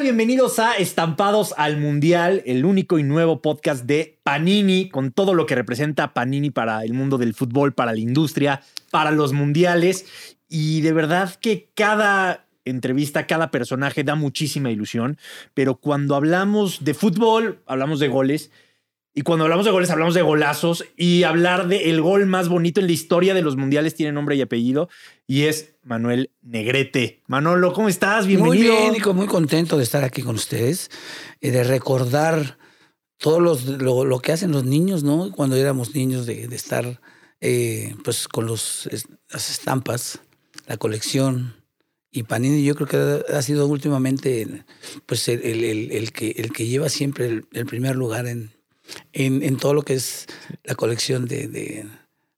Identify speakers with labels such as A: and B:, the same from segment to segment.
A: Bienvenidos a Estampados al Mundial, el único y nuevo podcast de Panini, con todo lo que representa Panini para el mundo del fútbol, para la industria, para los mundiales. Y de verdad que cada entrevista, cada personaje da muchísima ilusión, pero cuando hablamos de fútbol, hablamos de goles. Y cuando hablamos de goles, hablamos de golazos. Y hablar del el gol más bonito en la historia de los mundiales tiene nombre y apellido. Y es Manuel Negrete. Manolo, ¿cómo estás? Bienvenido.
B: Muy bien, Nico, muy contento de estar aquí con ustedes y de recordar todo los, lo, que hacen los niños, ¿no? Cuando éramos niños, de, estar eh, pues con los, las estampas, la colección. Y Panini yo creo que ha sido últimamente pues el, el, que, el que lleva siempre el, primer lugar en, en, en, todo lo que es la colección de, de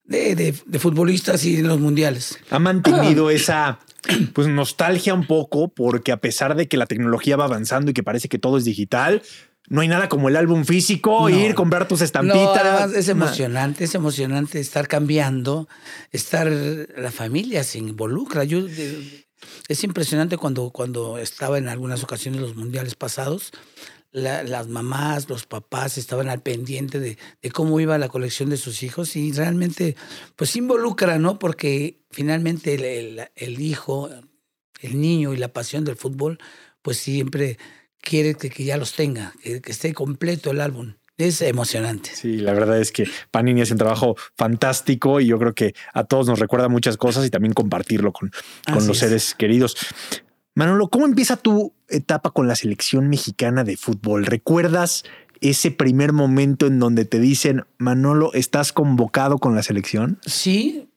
B: de, futbolistas y en los mundiales.
A: Ha mantenido esa pues nostalgia un poco porque a pesar de que la tecnología va avanzando y que parece que todo es digital, no hay nada como el álbum físico, ir, comprar tus estampitas.
B: es emocionante, es emocionante estar cambiando, estar, la familia se involucra. Yo, es impresionante cuando, cuando estaba en algunas ocasiones los mundiales pasados, las mamás, los papás estaban al pendiente de, cómo iba la colección de sus hijos y realmente pues involucra, ¿no? Porque finalmente el, hijo, el niño y la pasión del fútbol pues siempre quiere que, ya los tenga, que, esté completo el álbum. Es emocionante.
A: Sí, la verdad es que Panini hace un trabajo fantástico y yo creo que a todos nos recuerda muchas cosas y también compartirlo con, con los seres queridos. Manolo, ¿cómo empieza tu etapa con la selección mexicana de fútbol? ¿Recuerdas ese primer momento en donde te dicen, Manolo, estás convocado con la selección?
B: Sí,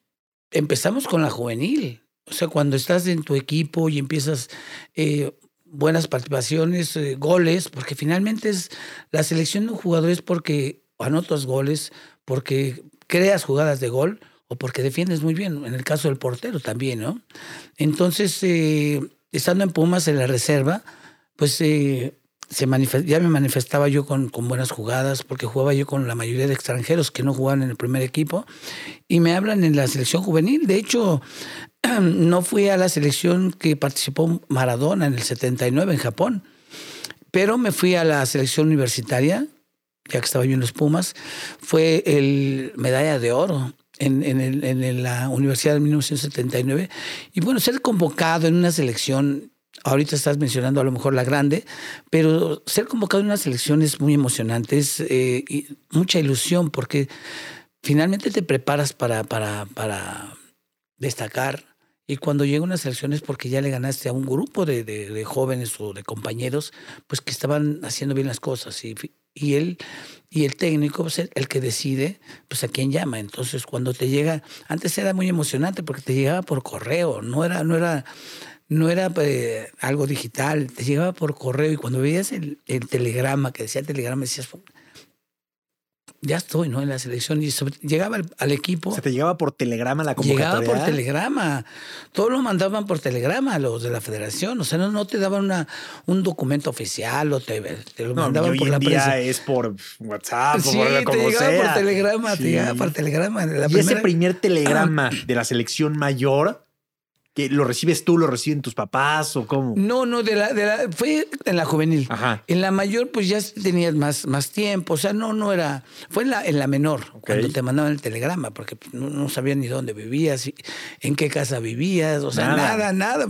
B: empezamos con la juvenil. O sea, cuando estás en tu equipo y empiezas eh, buenas participaciones, eh, goles, porque finalmente es la selección de un jugador es porque anotas goles, porque creas jugadas de gol o porque defiendes muy bien, en el caso del portero también, ¿no? Entonces, eh, estando en Pumas en la reserva, pues eh, se ya me manifestaba yo con, con, buenas jugadas, porque jugaba yo con la mayoría de extranjeros que no jugaban en el primer equipo, y me hablan en la selección juvenil. De hecho, no fui a la selección que participó Maradona en el 79 en Japón, pero me fui a la selección universitaria, ya que estaba yo en los Pumas, fue el medalla de oro en, en, la Universidad de 1979. Y bueno, ser convocado en una selección, ahorita estás mencionando a lo mejor la grande, pero ser convocado en una selección es muy emocionante, es eh, mucha ilusión porque finalmente te preparas para, para, para destacar. Y cuando llega una selección es porque ya le ganaste a un grupo de, de, jóvenes o de compañeros, pues que estaban haciendo bien las cosas. Y, y él y el técnico pues, el que decide pues a quién llama. Entonces cuando te llega antes era muy emocionante porque te llegaba por correo no era no era no era eh, algo digital te llegaba por correo y cuando veías el, el telegrama que decía telegrama decías ya estoy, ¿no? En la selección. Y llegaba al, equipo.
A: Se te llegaba por telegrama la convocatoria.
B: Llegaba por telegrama. Todo lo mandaban por telegrama los de la federación. O sea, no, no te daban una, un documento oficial o te, te lo mandaban por la
A: día es por WhatsApp
B: sí,
A: o
B: por te llegaba por telegrama, te llegaba por telegrama.
A: y ese primer telegrama de la selección mayor ¿Que lo recibes tú, lo reciben tus papás o cómo?
B: No, no, de la, de la, fue en la juvenil. Ajá. En la mayor, pues ya tenías más, más tiempo. O sea, no, no era. Fue en la, en la menor, cuando te mandaban el telegrama, porque no, no sabían ni dónde vivías, en qué casa vivías, o sea, nada, nada.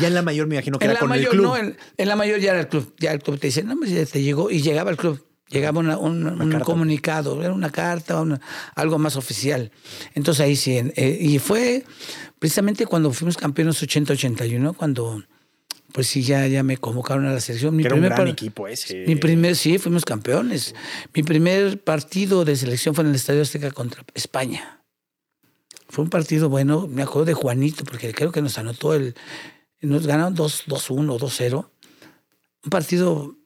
A: Ya en la mayor me imagino que era con el club. No,
B: en, la mayor ya era el club. Ya el club te dice, no, pues ya te llegó, y llegaba el club. Llegaba un comunicado, era una carta, algo más oficial. Entonces ahí sí, eh, y fue precisamente cuando fuimos campeones 80-81, cuando pues sí, ya, ya me convocaron a la selección.
A: Mi primer un gran equipo ese.
B: Mi primer, sí, fuimos campeones. Mi primer partido de selección fue en el Estadio Azteca contra España. Fue un partido bueno, me acuerdo de Juanito, porque creo que nos anotó el... Nos ganaron 2-1, 2-0. Un partido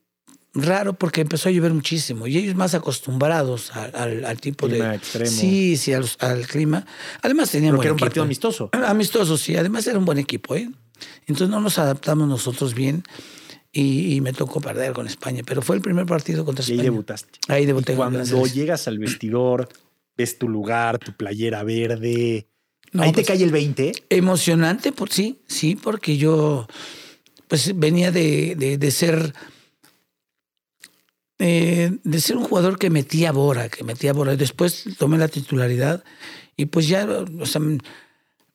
B: raro porque empezó a llover muchísimo. Y ellos más acostumbrados al, al, tipo
A: de
B: extremo. sí sí al, clima. Además teníamos
A: porque era un partido amistoso.
B: Amistoso sí. Además era un buen equipo ¿eh? entonces no nos adaptamos nosotros bien y, me tocó perder con España. Pero fue el primer partido contra España
A: y ahí debutaste.
B: Ahí debuté
A: cuando llegas al vestidor ves tu lugar tu playera verde. Ahí te pues, cae el 20
B: emocionante por sí sí porque yo pues venía de, de, de ser eh, de ser un jugador que metía bora, que metía bora. Después tomé la titularidad y pues ya, o sea,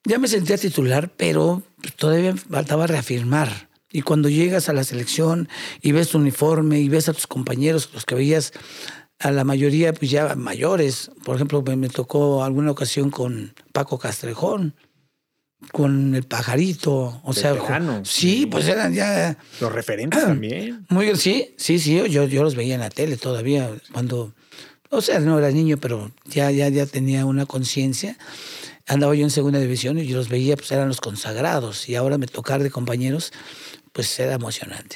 B: ya me sentía titular, pero todavía faltaba reafirmar. Y cuando llegas a la selección y ves tu uniforme y ves a tus compañeros, los que veías a la mayoría pues ya mayores, por ejemplo, me tocó alguna ocasión con Paco Castrejón, con el pajarito, o sea,
A: Veteranos,
B: sí,
A: sí.
B: pues eran ya
A: Los referentes también.
B: muy sí, sí, sí, yo, yo los veía en la tele todavía cuando o sea, no era niño, pero ya ya ya tenía una conciencia. Andaba yo en segunda división y yo los veía, pues eran los consagrados y ahora me tocar de compañeros, pues era emocionante.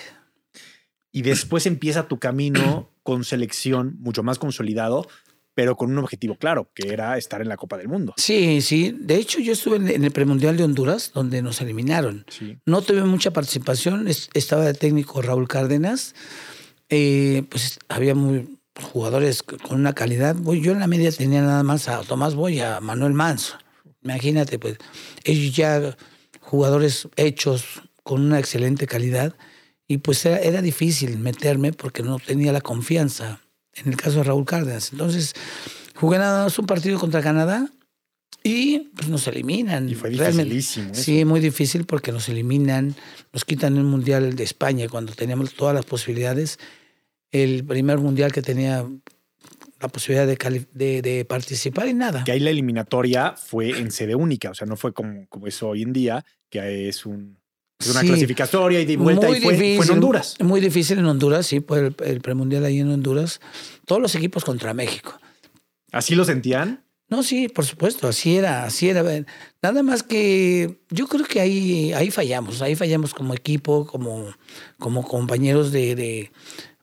A: Y después empieza tu camino con selección mucho más consolidado, pero con un objetivo claro, que era estar en la Copa del Mundo.
B: Sí, sí. De hecho, yo estuve en el premundial de Honduras, donde nos eliminaron.
A: Sí.
B: No tuve mucha participación. es- Estaba de técnico Raúl Cárdenas. Eh, pues había muy jugadores con una calidad. Yo en la media tenía nada más a Tomás Boy, a Manuel Manso. Imagínate, pues ellos ya jugadores hechos con una excelente calidad. Y pues era, era difícil meterme porque no tenía la confianza. En el caso de Raúl Cárdenas. Entonces, jugué nada más un partido contra Canadá y pues nos eliminan.
A: Y fue
B: Realmente.
A: dificilísimo. eso.
B: Sí, muy difícil porque nos eliminan, nos quitan el Mundial de España cuando teníamos todas las posibilidades. El primer Mundial que tenía la posibilidad de, de, de participar y nada.
A: Que ahí la eliminatoria fue en sede única, o sea, no fue como, como es hoy en día, que es, un, es una
B: Sí.
A: clasificatoria y de vuelta y fue, fue en Honduras.
B: Muy difícil en Honduras, sí, fue el, el premundial ahí en Honduras. Todos los equipos contra México.
A: ¿Así lo sentían?
B: No, sí, por supuesto, así era, así era. Nada más que yo creo que ahí, ahí fallamos, ahí fallamos como equipo, como, como compañeros de, de-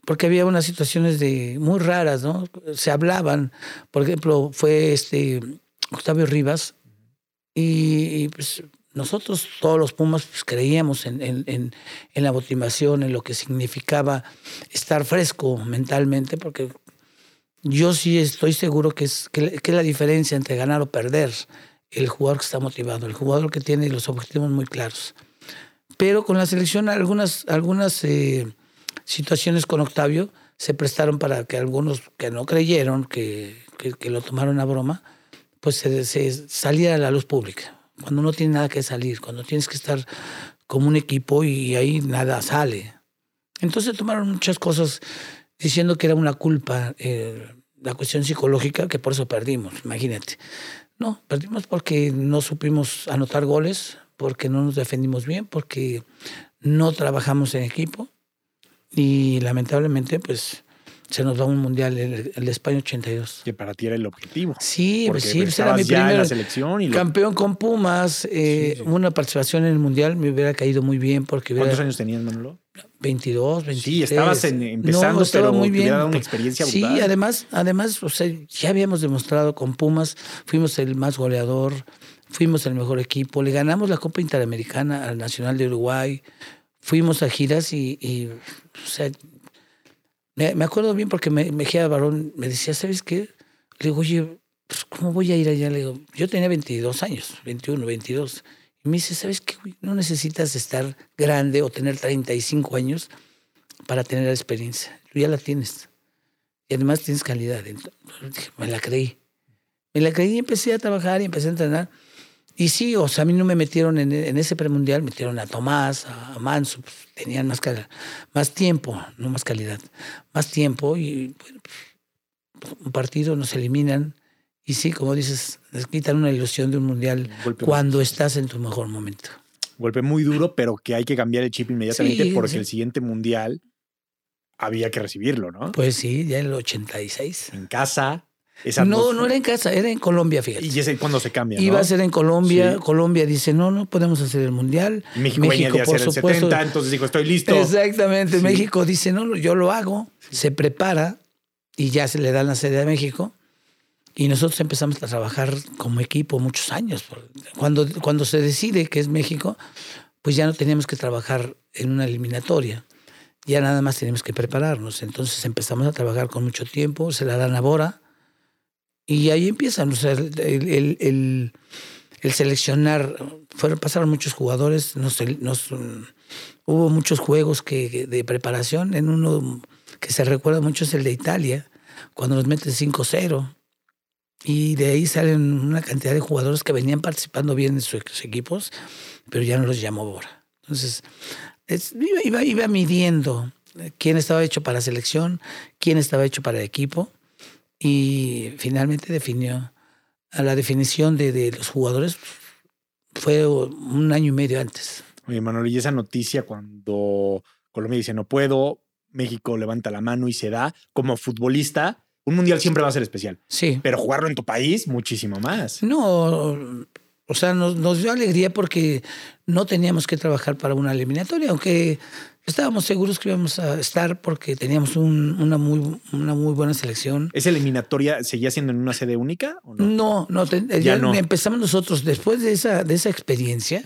B: porque había unas situaciones de muy raras, ¿no? Se hablaban, por ejemplo, fue este Octavio Rivas y, y, pues nosotros todos los Pumas pues, creíamos en, en- en- en la motivación, en lo que significaba estar fresco mentalmente, porque yo sí estoy seguro que es, que, que es la diferencia entre ganar o perder. El jugador que está motivado, el jugador que tiene los objetivos muy claros. Pero con la selección, algunas, algunas eh, situaciones con Octavio se prestaron para que algunos que no creyeron, que, que, que lo tomaron a broma, pues se, se saliera a la luz pública. Cuando no tiene nada que salir, cuando tienes que estar como un equipo y ahí nada sale. Entonces tomaron muchas cosas diciendo que era una culpa eh, la cuestión psicológica, que por eso perdimos, imagínate. No, perdimos porque no supimos anotar goles, porque no nos defendimos bien, porque no trabajamos en equipo y lamentablemente pues se nos va un mundial, el, el España 82.
A: Que para ti era el objetivo.
B: Sí,
A: Porque
B: pues sí, pues era
A: estabas
B: mi primer
A: selección y lo-
B: campeón con Pumas, eh,
A: Sí, sí.
B: una participación en el mundial me hubiera caído muy bien porque hubiera
A: ¿Cuántos años tenías, Manolo?
B: 22, 23.
A: Sí, estabas en- empezando,
B: estaba
A: pero
B: muy
A: te
B: bien.
A: dado una experiencia
B: Sí,
A: brutal.
B: además, además, o sea, ya habíamos demostrado con Pumas, fuimos el más goleador, fuimos el mejor equipo, le ganamos la Copa Interamericana al Nacional de Uruguay, fuimos a giras y, y, o sea, me, me acuerdo bien porque me, Mejía Barón me decía, ¿sabes qué? Le digo, oye, pues, ¿cómo voy a ir allá? Le digo, yo tenía 22 años, 21, 22. Y me dice, ¿sabes qué? No necesitas estar grande o tener 35 años para tener la experiencia. Tú ya la tienes. Y además tienes calidad. Entonces, me la creí. Me la creí y empecé a trabajar y empecé a entrenar. Y sí, o sea, a mí no me metieron en, en ese premundial, metieron a Tomás, a Manso, pues, tenían más, más tiempo, no más calidad, más tiempo y bueno, pues, un partido nos eliminan y sí, como dices, les quitan una ilusión de un mundial
A: Golpe
B: cuando estás en tu mejor momento.
A: Golpe muy duro, pero que hay que cambiar el chip inmediatamente
B: Sí,
A: porque
B: sí.
A: el siguiente mundial había que recibirlo, ¿no?
B: Pues sí, ya en el 86.
A: en casa. Esa
B: No, no era en casa, era en Colombia, fíjate.
A: Y ese cuando se cambia.
B: Iba
A: ¿no?
B: a ser en Colombia.
A: Sí.
B: Colombia dice, no, no podemos hacer el mundial.
A: México, venía de hacer el 70, entonces dijo, estoy listo.
B: Exactamente.
A: Sí.
B: México dice, no, yo lo hago. Se prepara y ya se le da la sede a México. Y nosotros empezamos a trabajar como equipo muchos años. Cuando, cuando se decide que es México, pues ya no teníamos que trabajar en una eliminatoria. Ya nada más teníamos que prepararnos. Entonces empezamos a trabajar con mucho tiempo, se la dan a Bora. Y ahí empiezan, o sea, el, el- el- el seleccionar. Fueron, pasaron muchos jugadores, nos, hubo muchos juegos que, de preparación. En uno que se recuerda mucho es el de Italia, cuando nos meten 5-0. Y de ahí salen una cantidad de jugadores que venían participando bien en sus equipos, pero ya no los llamó Bora. Entonces, iba, iba, midiendo quién estaba hecho para selección, quién estaba hecho para el equipo, y finalmente definió a la definición de, de los jugadores fue un año y medio antes.
A: Oye, Manuel, y esa noticia cuando Colombia dice no puedo, México levanta la mano y se da, como futbolista, un mundial siempre va a ser especial.
B: Sí.
A: Pero jugarlo en tu país, muchísimo más.
B: No, o sea, nos, dio alegría porque no teníamos que trabajar para una eliminatoria, aunque estábamos seguros que íbamos a estar porque teníamos una, muy, una muy buena selección.
A: ¿Esa eliminatoria seguía siendo en una sede única? ¿o
B: no, no, ya, no. empezamos nosotros después de esa, de esa experiencia.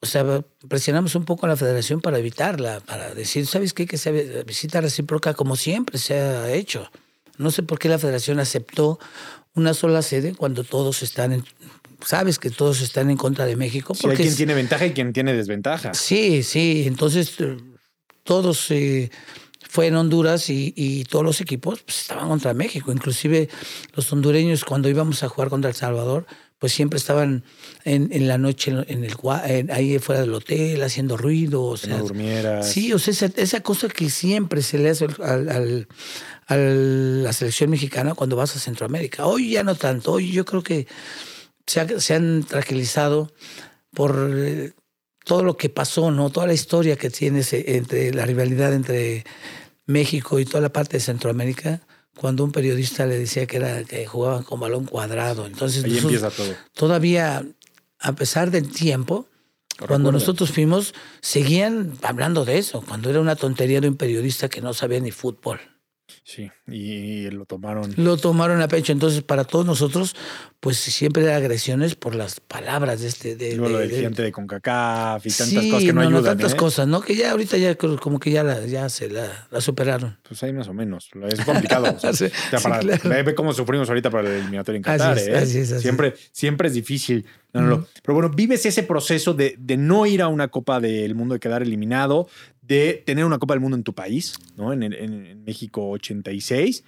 B: O sea, presionamos un poco a la federación para evitarla, para decir, ¿sabes qué? Que sea visita recíproca como siempre se ha hecho. No sé por qué la federación aceptó una sola sede cuando todos están en, sabes que todos están en contra de México.
A: Porque hay quien tiene ventaja y quien tiene desventaja.
B: Sí, sí. Entonces, eh, todos eh, fue en Honduras y, todos los equipos pues, estaban contra México. Inclusive los hondureños, cuando íbamos a jugar contra El Salvador, pues siempre estaban en, la noche en el ahí fuera del hotel haciendo ruido. O sea,
A: no durmieras.
B: Sí, o sea, esa, cosa que siempre se le hace al, a la selección mexicana cuando vas a Centroamérica. Hoy ya no tanto, hoy yo creo que se, han tranquilizado por eh, todo lo que pasó, ¿no? Toda la historia que tiene entre la rivalidad entre México y toda la parte de Centroamérica cuando un periodista le decía que era que jugaban con balón cuadrado. Entonces,
A: Ahí empieza todo.
B: Todavía, a pesar del tiempo, cuando nosotros fuimos, seguían hablando de eso, cuando era una tontería de un periodista que no sabía ni fútbol.
A: Sí, y lo tomaron.
B: Lo tomaron a pecho. Entonces, para todos nosotros, pues siempre era agresiones por las palabras de este. De,
A: Luego
B: de,
A: lo de, de CONCACAF y tantas cosas que no, ayudan.
B: No, tantas
A: ¿eh?
B: cosas, ¿no? Que ya ahorita ya como que ya, la, ya se la, la, superaron.
A: Pues ahí más o menos. Es complicado. Ve cómo sufrimos ahorita para el eliminatorio en Qatar.
B: Así
A: es,
B: ¿eh? así es,
A: siempre, siempre es difícil. Pero bueno, vives ese proceso de, de, no ir a una Copa del Mundo, de quedar eliminado, de tener una Copa del Mundo en tu país, ¿no? En, en, México 86,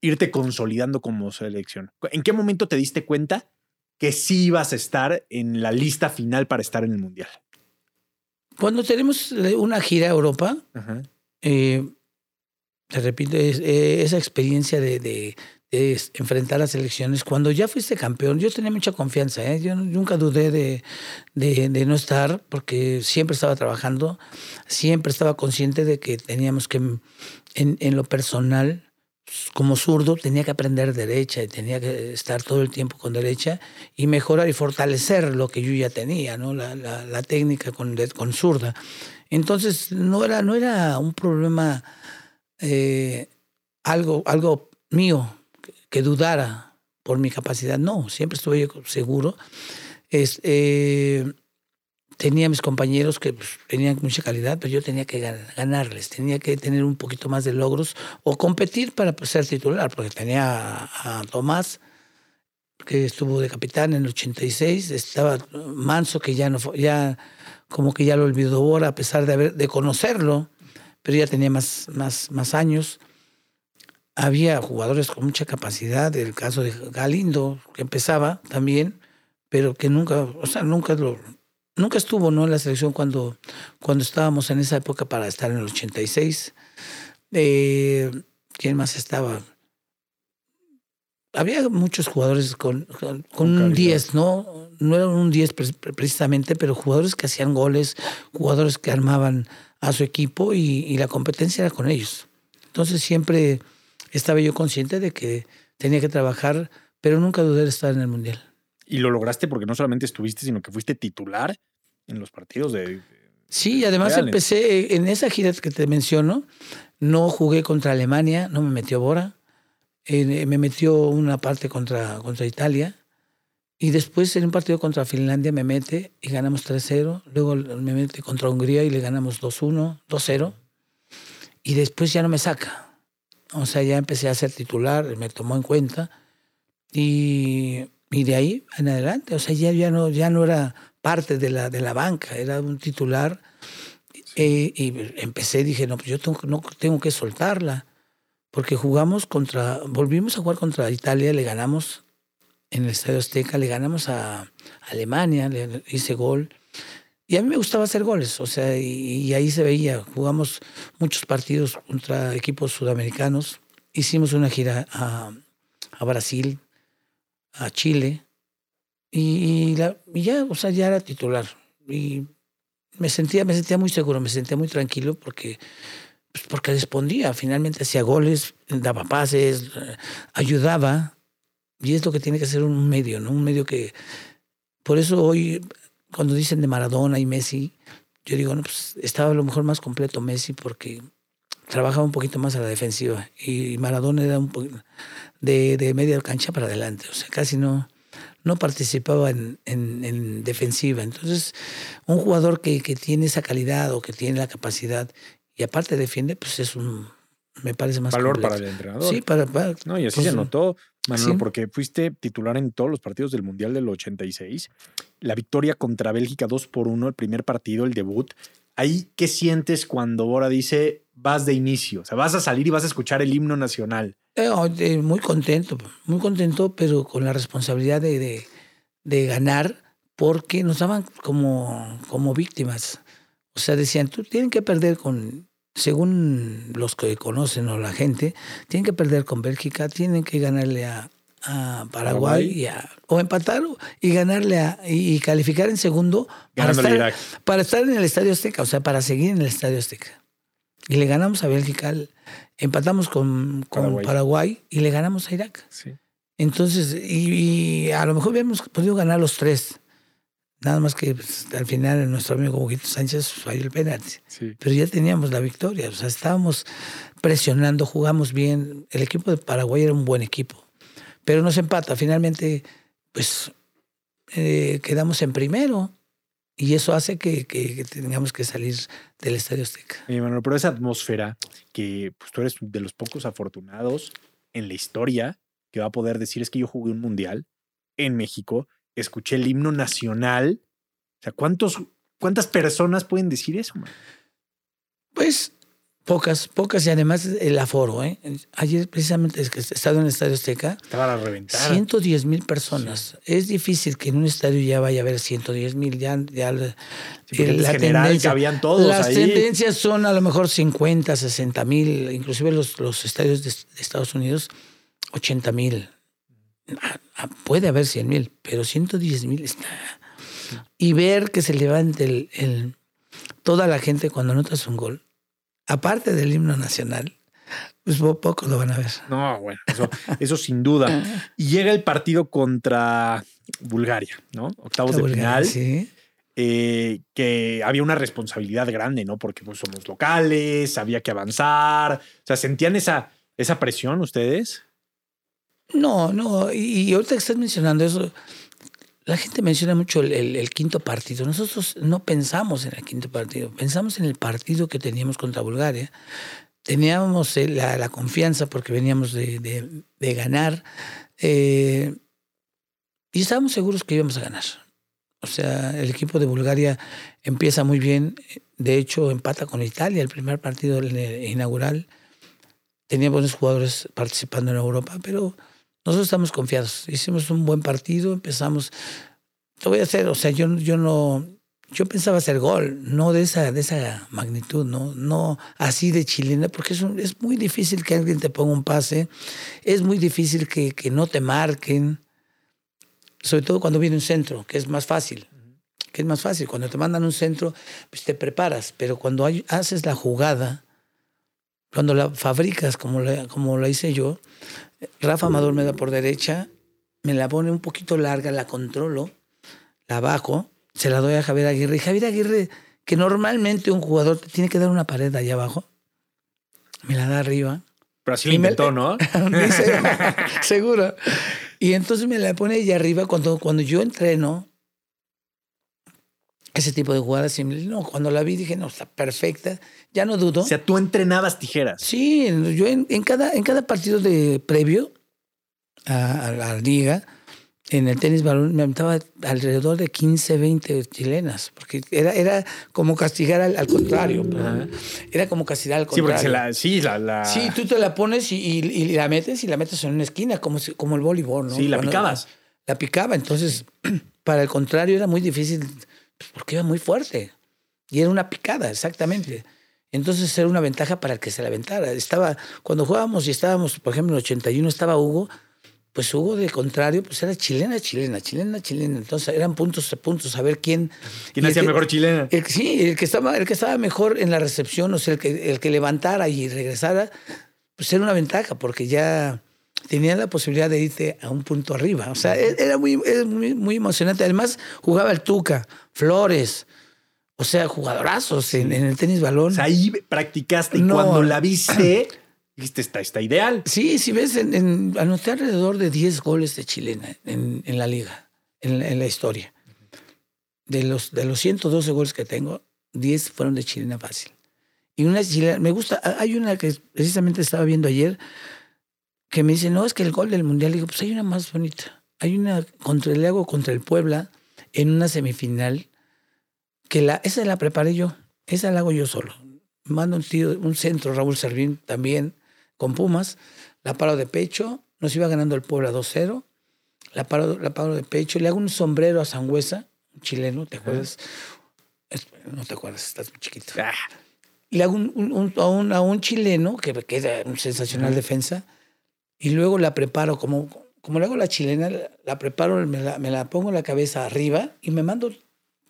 A: irte consolidando como selección. ¿En qué momento te diste cuenta que sí ibas a estar en la lista final para estar en el Mundial?
B: Cuando tenemos una gira a Europa, eh, te repito, eh, esa experiencia de, enfrentar a selecciones. Cuando ya fuiste campeón, yo tenía mucha confianza, ¿eh? yo nunca dudé de, de, no estar porque siempre estaba trabajando, siempre estaba consciente de que teníamos que, en, en lo personal, como zurdo, tenía que aprender derecha y tenía que estar todo el tiempo con derecha y mejorar y fortalecer lo que yo ya tenía, ¿no? la, la, la técnica con, con zurda. Entonces, no era, no era un problema, eh, algo, algo mío, que dudara por mi capacidad. No, siempre estuve yo seguro. Eh, tenía mis compañeros que pues, tenían mucha calidad, pero yo tenía que ganarles, tenía que tener un poquito más de logros o competir para pues, ser titular, porque tenía a, Tomás, que estuvo de capitán en el 86, estaba Manso, que ya no ya como que ya lo olvidó ahora, a pesar de, haber, de conocerlo, pero ya tenía más, más, más años había jugadores con mucha capacidad, el caso de Galindo, que empezaba también, pero que nunca, o sea, nunca lo, nunca estuvo ¿no? en la selección cuando, cuando estábamos en esa época para estar en el 86. Eh, ¿Quién más estaba? Había muchos jugadores con, con, un 10, ¿no? No era un 10 precisamente, pero jugadores que hacían goles, jugadores que armaban a su equipo y, y la competencia era con ellos. Entonces siempre estaba yo consciente de que tenía que trabajar, pero nunca dudé de estar en el Mundial.
A: Y lo lograste porque no solamente estuviste, sino que fuiste titular en los partidos de...
B: Sí, además empecé en esa gira que te menciono, no jugué contra Alemania, no me metió Bora, eh, me metió una parte contra, contra Italia, y después en un partido contra Finlandia me mete y ganamos 3-0, luego me mete contra Hungría y le ganamos 2-1, 2-0, y después ya no me saca. O sea, ya empecé a ser titular, me tomó en cuenta y, y de ahí en adelante, o sea, ya, ya, no, ya no era parte de la, de la banca, era un titular Eh, y empecé, dije, no, pues yo tengo, no, tengo que soltarla. Porque jugamos contra, volvimos a jugar contra Italia, le ganamos en el Estadio Azteca, le ganamos a Alemania, le hice gol. Y a mí me gustaba hacer goles, o sea, y, ahí se veía. Jugamos muchos partidos contra equipos sudamericanos. Hicimos una gira a, a Brasil, a Chile, y, ya, o sea, ya era titular. Y me sentía, me sentía muy seguro, me sentía muy tranquilo porque pues porque respondía, finalmente hacía goles, daba pases, ayudaba. Y es lo que tiene que ser un medio, ¿no? Un medio que... Por eso hoy, cuando dicen de Maradona y Messi, yo digo, no, pues estaba a lo mejor más completo Messi porque trabajaba un poquito más a la defensiva. Y Maradona era un poquito de, de media cancha para adelante. O sea, casi no, no participaba en, en, en defensiva. Entonces, un jugador que, que, tiene esa calidad o que tiene la capacidad y aparte defiende, pues es un, me parece más
A: valor para el entrenador.
B: Sí, para,
A: no, y así pues, se notó, Manuel, porque fuiste titular en todos los partidos del Mundial del 86. La victoria contra Bélgica 2 por 1, el primer partido, el debut. Ahí, ¿qué sientes cuando Bora dice vas de inicio? O sea, vas a salir y vas a escuchar el himno nacional.
B: Eh, oh, muy contento, muy contento, pero con la responsabilidad de, de, de ganar, porque nos daban como, como víctimas. O sea, decían, tú tienen que perder con, según los que conocen o la gente, tienen que perder con Bélgica, tienen que ganarle a, Paraguay, Y o empatar y ganarle a, y, calificar en segundo para estar, para estar, en el Estadio Azteca, o sea, para seguir en el Estadio Azteca. Y le ganamos a Bélgica, empatamos con, Paraguay. y le ganamos a Irak. Entonces, y, y, a lo mejor hubiéramos podido ganar los tres. Nada más que pues, al final nuestro amigo Huguito Sánchez falló el penalti. Pero ya teníamos la victoria. O sea, estábamos presionando, jugamos bien. El equipo de Paraguay era un buen equipo. Pero nos empata. Finalmente, pues eh, quedamos en primero. Y eso hace que, que, tengamos que salir del Estadio Azteca.
A: Mi hermano, pero esa atmósfera que pues, tú eres de los pocos afortunados en la historia que va a poder decir es que yo jugué un mundial en México escuché el himno nacional. O sea, ¿cuántos, ¿cuántas personas pueden decir eso?
B: Pues pocas, pocas y además el aforo. ¿eh? Ayer precisamente es que he estado en el Estadio Azteca.
A: Estaba a reventar.
B: 110 mil personas. Es difícil que en un estadio ya vaya a haber 110 mil. Ya, ya la
A: general habían todos
B: Las tendencias son a lo mejor 50, 60 mil, inclusive los, los estadios de, de Estados Unidos, 80 mil. Ah, ah, puede haber 100 mil, pero 110 mil está. Y ver que se levante el, toda la gente cuando notas un gol, aparte del himno nacional, pues pocos lo van a ver.
A: No, bueno, eso, sin duda. Y llega el partido contra Bulgaria, ¿no? Octavos de final. Sí. Eh, que había una responsabilidad grande, ¿no? Porque pues, somos locales, había que avanzar. O sea, ¿sentían esa, esa presión ustedes?
B: No, no, y, ahorita que estás mencionando eso, la gente menciona mucho el, quinto partido. Nosotros no pensamos en el quinto partido, pensamos en el partido que teníamos contra Bulgaria. Teníamos eh, la, confianza porque veníamos de, ganar eh, y estábamos seguros que íbamos a ganar. O sea, el equipo de Bulgaria empieza muy bien. De hecho, empata con Italia el primer partido inaugural. Tenía buenos jugadores participando en Europa, pero nosotros estamos confiados. Hicimos un buen partido, empezamos. Te voy a hacer, o sea, yo, yo no. Yo pensaba hacer gol, no de esa, de esa magnitud, no, no así de chilena, porque es, es muy difícil que alguien te ponga un pase, es muy difícil que, que no te marquen, sobre todo cuando viene un centro, que es más fácil que es más fácil. Cuando te mandan un centro, pues te preparas, pero cuando hay, haces la jugada, cuando la fabricas como la, como la hice yo, Rafa Amador me da por derecha, me la pone un poquito larga, la controlo, la bajo, se la doy a Javier Aguirre. Y Javier Aguirre, que normalmente un jugador tiene que dar una pared allá abajo, me la da arriba.
A: Pero así lo inventó, ¿no?
B: seguro. Y entonces me la pone allá arriba cuando, cuando yo entreno ese tipo de jugadas. no, cuando la vi dije, no, está perfecta. Ya no dudo.
A: O sea, tú entrenabas tijeras.
B: Sí, yo en, cada, en cada partido de previo a, la liga, en el tenis balón me aventaba alrededor de 15, 20 chilenas, porque era, era como castigar al, contrario. Era como castigar al contrario.
A: Sí, porque la, sí, la,
B: sí, tú te la pones y, y, la metes y la metes en una esquina, como, como el voleibol, ¿no?
A: Sí, la picabas.
B: La, picaba, entonces para el contrario era muy difícil pues, porque iba muy fuerte. Y era una picada, exactamente. Entonces era una ventaja para el que se la aventara. Estaba, cuando jugábamos y estábamos, por ejemplo, en el 81 estaba Hugo, pues Hugo de contrario, pues era chilena, chilena, chilena, chilena. Entonces eran puntos a puntos, a ver quién.
A: ¿Quién hacía mejor chilena?
B: sí, el que, estaba, el que estaba mejor en la recepción, o sea, el que, el que levantara y regresara, pues era una ventaja, porque ya tenía la posibilidad de irte a un punto arriba. O sea, e, era muy, muy, muy emocionante. Además, jugaba el Tuca, Flores. O sea, jugadorazos en, el tenis balón. O
A: sea, ahí practicaste y cuando la viste. Dijiste, está, está ideal.
B: Sí, si ves, en, anoté alrededor de 10 goles de chilena en, la liga, en, la historia. De los, de los 112 goles que tengo, 10 fueron de chilena fácil. Y una chilena, me gusta, hay una que precisamente estaba viendo ayer, que me dice, no, es que el gol del Mundial, digo, pues hay una más bonita. Hay una contra el Lago, contra el Puebla, en una semifinal, que la, esa la preparé yo, esa la hago yo solo. Mando un tiro, un centro, Raúl Servín también, con Pumas, la paro de pecho, nos iba ganando el Puebla 2-0, la paro, la paro de pecho, le hago un sombrero a Sangüesa, un chileno, ¿te acuerdas? No te acuerdas, estás muy chiquito. Ah. Le hago un, a, un, a, un, chileno que queda un sensacional defensa y luego la preparo como, como le hago la chilena, la preparo, me la, me la pongo en la cabeza arriba y me mando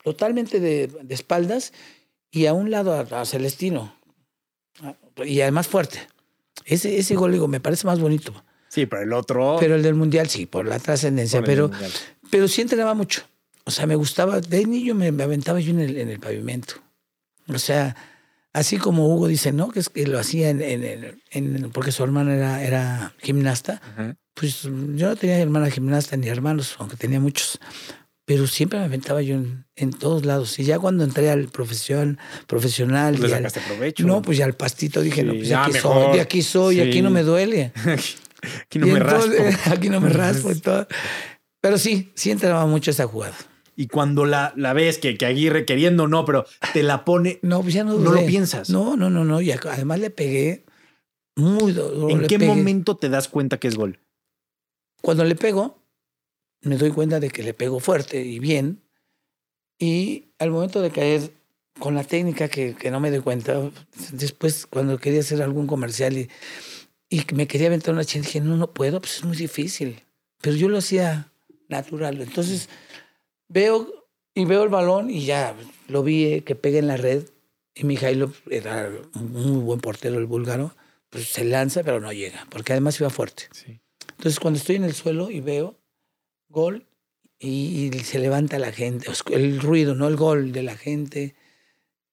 B: totalmente de, de espaldas y a un lado a, Celestino. Y además fuerte. Ese, ese gol, digo, me parece más bonito.
A: Sí, pero el otro.
B: Pero el del Mundial, sí, por la trascendencia. Pero, pero sí entrenaba mucho. O sea, me gustaba. De niño me, aventaba yo en el, en el, pavimento. O sea, así como Hugo dice, ¿no? Que, es que lo hacía en, en, porque su hermana era, era gimnasta. Pues yo no tenía hermana gimnasta ni hermanos, aunque tenía muchos pero siempre me aventaba yo en, todos lados. Y ya cuando entré al profesión, profesional...
A: ¿Le sacaste provecho?
B: No, pues ya al pastito dije, no, pues aquí soy, aquí soy, aquí no me duele.
A: aquí no me raspo.
B: aquí no me raspo y todo. Pero sí, sí entraba mucho esa jugada.
A: Y cuando la, la ves, que, que Aguirre queriendo no, pero te la pone...
B: No, pues ya no
A: No lo piensas.
B: No, no, no, no. Y además le pegué muy duro.
A: ¿En qué momento te das cuenta que es gol?
B: Cuando le pego, me doy cuenta de que le pego fuerte y bien. Y al momento de caer con la técnica que, que no me doy cuenta, después cuando quería hacer algún comercial y, y me quería aventar una chile, dije, no, no puedo, pues es muy difícil. Pero yo lo hacía natural. Entonces veo y veo el balón y ya lo vi eh, que pega en la red. Y Mijailo era un muy buen portero, el búlgaro, pues se lanza, pero no llega, porque además iba fuerte. Entonces cuando estoy en el suelo y veo, gol y, se levanta la gente, el ruido, no el gol de la gente,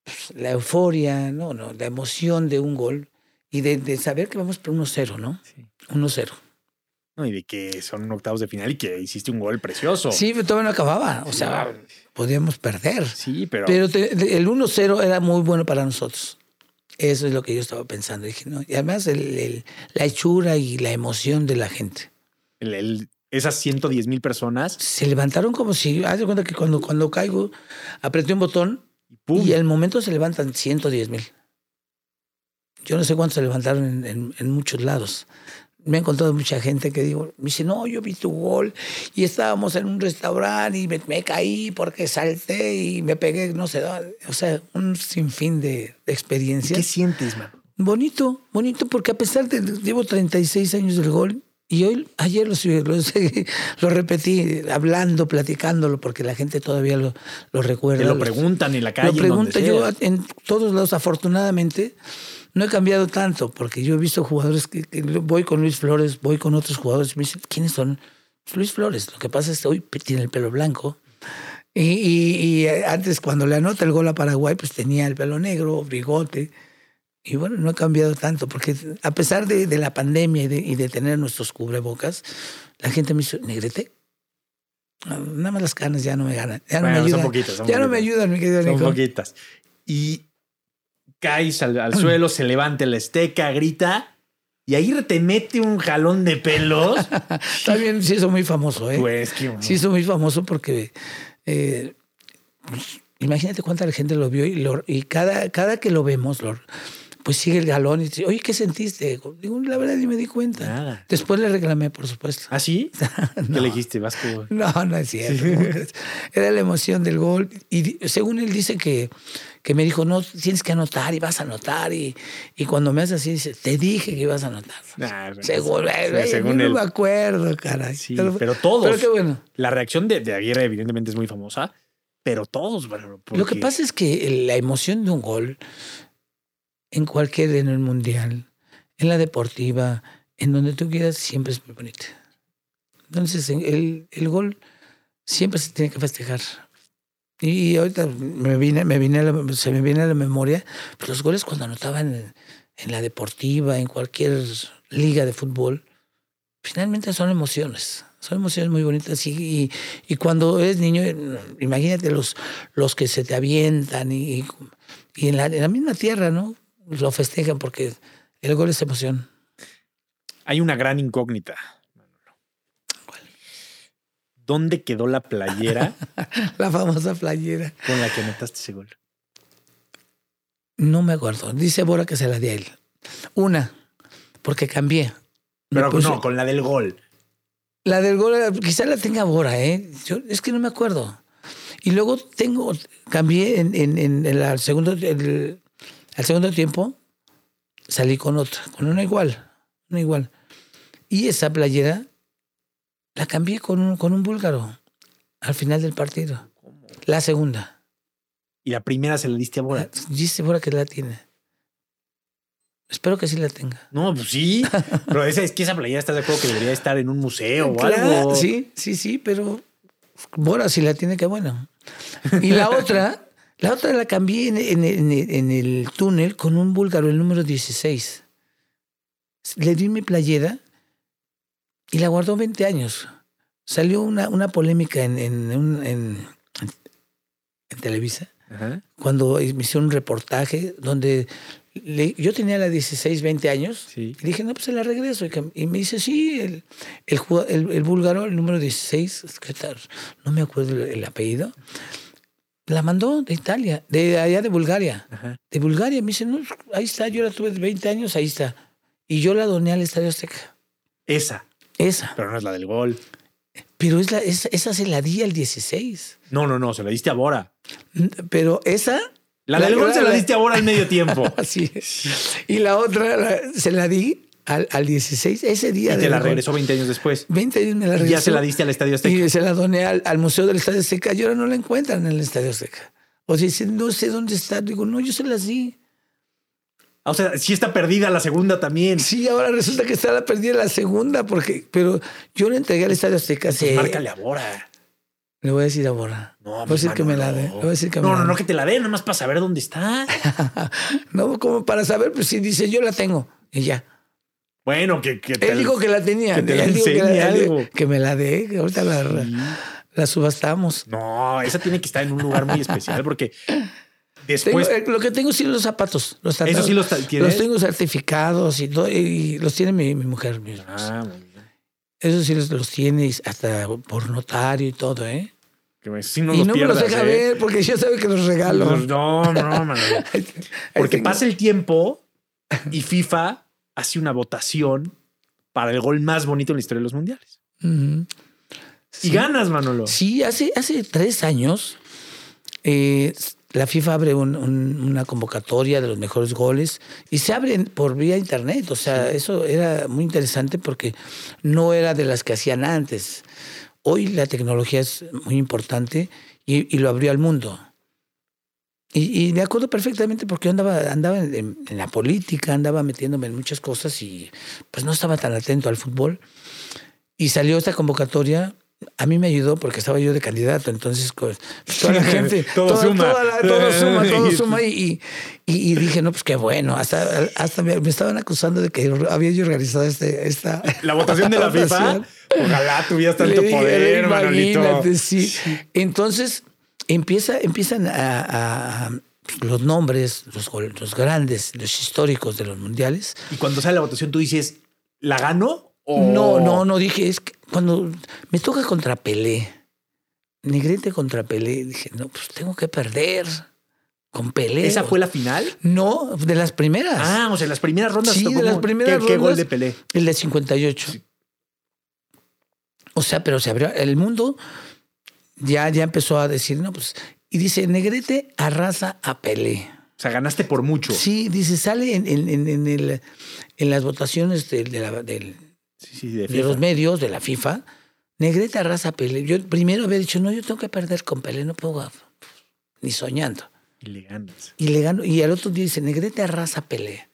B: pues, la euforia, no, no, la emoción de un gol y de, saber que vamos por 1-0, ¿no? 1-0.
A: No, y de que son octavos de final y que hiciste un gol precioso.
B: Sí, pero todavía no acababa. O sea, podíamos perder.
A: Sí, pero.
B: Pero el 1-0 era muy bueno para nosotros. Eso es lo que yo estaba pensando. Dije, no. Y además, la hechura y la emoción de la gente.
A: el, esas 110 mil personas.
B: Se levantaron como si, haz de cuenta que cuando, cuando caigo, apreté un botón y, al momento se levantan 110 mil. Yo no sé cuántos se levantaron en, muchos lados. Me he encontrado mucha gente que digo, me dice, no, yo vi tu gol y estábamos en un restaurante y me, caí porque salté y me pegué, no sé, o sea, un sinfín de, de experiencias.
A: ¿Qué sientes, man?
B: Bonito, bonito, porque a pesar de, llevo 36 años del gol, y hoy, ayer lo, lo, repetí, hablando, platicándolo, porque la gente todavía lo, lo recuerda.
A: Te lo preguntan en la calle.
B: Lo preguntan. Yo en todos lados, afortunadamente, no he cambiado tanto, porque yo he visto jugadores que, voy con Luis Flores, voy con otros jugadores, y me dicen, ¿quiénes son? Luis Flores. Lo que pasa es que hoy tiene el pelo blanco. Y, y, y antes, cuando le anota el gol a Paraguay, pues tenía el pelo negro, bigote. Y bueno, no ha cambiado tanto, porque a pesar de, de la pandemia y de, y de, tener nuestros cubrebocas, la gente me dice, negrete. Nada más las canas ya no me ganan. Ya no me ayudan. Son poquitas, ya no me ayudan, mi querido Nico.
A: Son poquitas. Y caes al, al suelo, se levanta la esteca, grita. y ahí te mete un jalón de pelos.
B: También sí hizo muy famoso, ¿eh?
A: Pues qué
B: Sí hizo muy famoso porque eh, pues, imagínate cuánta gente lo vio y, lo- y cada, cada que lo vemos, lo- pues sigue el galón y dice, oye, ¿qué sentiste? Digo, la verdad ni me di cuenta.
A: Nada.
B: Después le reclamé, por supuesto.
A: ¿Ah, sí? ¿Qué le dijiste, Vasco?
B: No, no es cierto. Era la emoción del gol. Y según él dice que, que me dijo, no, tienes que anotar y vas a anotar. Y, y cuando me hace así, dice, te dije que ibas a anotar.
A: Nah,
B: Según,
A: sí,
B: él,
A: según él.
B: no me acuerdo, caray.
A: Sí, pero todos.
B: Pero qué bueno.
A: La reacción de, de Aguirre evidentemente es muy famosa, pero todos, bueno,
B: Lo que
A: porque-
B: pasa es que la emoción de un gol, en cualquier, en el mundial, en la deportiva, en donde tú quieras, siempre es muy bonita. Entonces, en- el, el gol siempre se tiene que festejar. Y ahorita me viene, me viene a la- se me viene a la memoria pues, los goles cuando anotaban en, en la deportiva, en cualquier liga de fútbol, finalmente son emociones. Son emociones muy bonitas. Y, y, y cuando eres niño, imagínate los, los que se te avientan y, y en, la, en la misma tierra, ¿no? Lo festejan porque el gol es emoción.
A: hay una gran incógnita. ¿Dónde quedó la playera
B: La famosa playera.
A: con la que anotaste ese gol?
B: No me acuerdo. Dice Bora que se la di a él. Una, porque cambié.
A: Pero
B: puse-
A: no, con la del gol.
B: La del gol, quizá la tenga Bora, ¿eh? Yo, es que no me acuerdo. Y luego tengo, cambié en, en, en el al segundo, el- al segundo tiempo, salí con otra, con una igual, una igual. Y esa playera la cambié con un, con un búlgaro al final del partido. La segunda.
A: Y la primera se la diste a Bora.
B: Dice Bora que la tiene. Espero que sí la tenga.
A: No, pues sí. Pero esa, es que esa playera estás de acuerdo que debería estar en un museo o
B: Claro,
A: algo.
B: Sí, sí, sí, pero Bora si la tiene, que bueno. Y la otra, la otra la cambié en, en- en- en el túnel con un búlgaro, el número 16. Le di mi playera y la guardó 20 años. Salió una, una polémica en, Televisa
A: Ajá.
B: cuando me hicieron un reportaje donde le- yo tenía la 16, 20 años
A: Sí.
B: y dije, no, pues se la regreso. Y, me dice, sí, el, el, el, el búlgaro, el número 16, es que tal, no me acuerdo el apellido, la mandó de Italia, de allá de Bulgaria.
A: Ajá.
B: De Bulgaria. Me dice, no, ahí está, yo la tuve de 20 años, ahí está. Y yo la doné al Estadio Azteca.
A: Esa,
B: Esa.
A: pero no es la del gol.
B: Pero es la, esa, esa se la di al 16.
A: No, no, no, se la diste a Bora.
B: Pero esa...
A: La del gol se la diste a Bora al medio tiempo.
B: Así es. Y la otra la- se la di al, al 16, ese día.
A: Y te la regresó 20 años después.
B: 20 años me la
A: Y
B: regresó.
A: ya se la diste al Estadio Azteca.
B: Y se la doné al, al Museo del Estadio Azteca. Y ahora no la encuentran en el Estadio Azteca. O sea, dicen, no sé dónde está. Digo, no, yo se las di.
A: Ah, O sea, sí está perdida la segunda también.
B: Sí, ahora resulta que está la perdida la segunda, porque, pero yo le entregué al Estadio Azteca.
A: Pues
B: hace-
A: márcale a Bora.
B: Le voy a decir a Bora.
A: No,
B: voy a decir que me la dé.
A: No,
B: la
A: no, no, que te la dé, nada más para saber dónde está.
B: No, como para saber, pues si dice yo la tengo. Y ya.
A: Bueno, que, que te
B: Él dijo que la tenía.
A: que te la
B: Él dijo que, la-
A: algo.
B: que me la dé, que ahorita la, la subastamos.
A: No, esa tiene que estar en un lugar muy especial porque después.
B: eh, lo que tengo sí los zapatos. Los
A: Eso sí los tienes.
B: Los tengo certificados y, todo, y los tiene mi, mi mujer. mi esposa.
A: Ah.
B: Eso sí los, los tiene hasta por notario y todo, ¿eh?
A: Que me- sí no
B: y
A: los
B: no me los deja
A: ¿eh?
B: ver porque ya sabe que los regalo.
A: No, no.
B: Ahí
A: Porque pasa el tiempo y FIFA hace una votación para el gol más bonito en la historia de los mundiales. Y ganas, Manolo.
B: Sí, hace, hace tres años eh, la FIFA abre un- un- una convocatoria de los mejores goles y se abren por vía internet. O sea, eso era muy interesante porque no era de las que hacían antes. Hoy la tecnología es muy importante y, y lo abrió al mundo. Y, y me acuerdo perfectamente porque yo andaba, andaba en, en- la política, andaba metiéndome en muchas cosas y pues no estaba tan atento al fútbol. Y salió esta convocatoria. A mí me ayudó porque estaba yo de candidato, entonces pues, toda la gente,
A: Todo
B: toda-
A: suma.
B: toda la- todo suma, todo suma y, y, y dije, no, pues qué bueno, hasta, hasta me, me estaban acusando de que había yo organizado este, esta...
A: La votación de la FIFA. Ojalá tuvieras tanto poder, Manolito.
B: sí. Entonces empieza, empiezan a, a- los nombres, los, grandes, los históricos de los mundiales.
A: Y cuando sale la votación, tú dices, ¿la gano? O...
B: No, no, no, dije, es que cuando me toca contra Pelé, Negrete contra Pelé, dije, no, pues tengo que perder con Pelé.
A: ¿Esa fue la final?
B: No, de las primeras.
A: Ah, o sea, las primeras rondas.
B: Sí, de las primeras
A: ¿Qué, qué gol
B: rondas.
A: de Pelé?
B: El de 58. O sea, pero se abrió el mundo, ya, ya empezó a decir, no, pues, y dice, Negrete arrasa a Pelé.
A: O sea, ganaste por mucho.
B: Sí, dice, sale en, en, en, en el, en las votaciones de, de la- del,
A: Sí, sí, de
B: los medios, de la FIFA, Negrete arrasa a Pelé. Yo primero había dicho, no, yo tengo que perder con Pelé, no puedo, ni soñando.
A: Y le ganas.
B: Y le gano, y al otro día dice, Negrete arrasa a Pelé.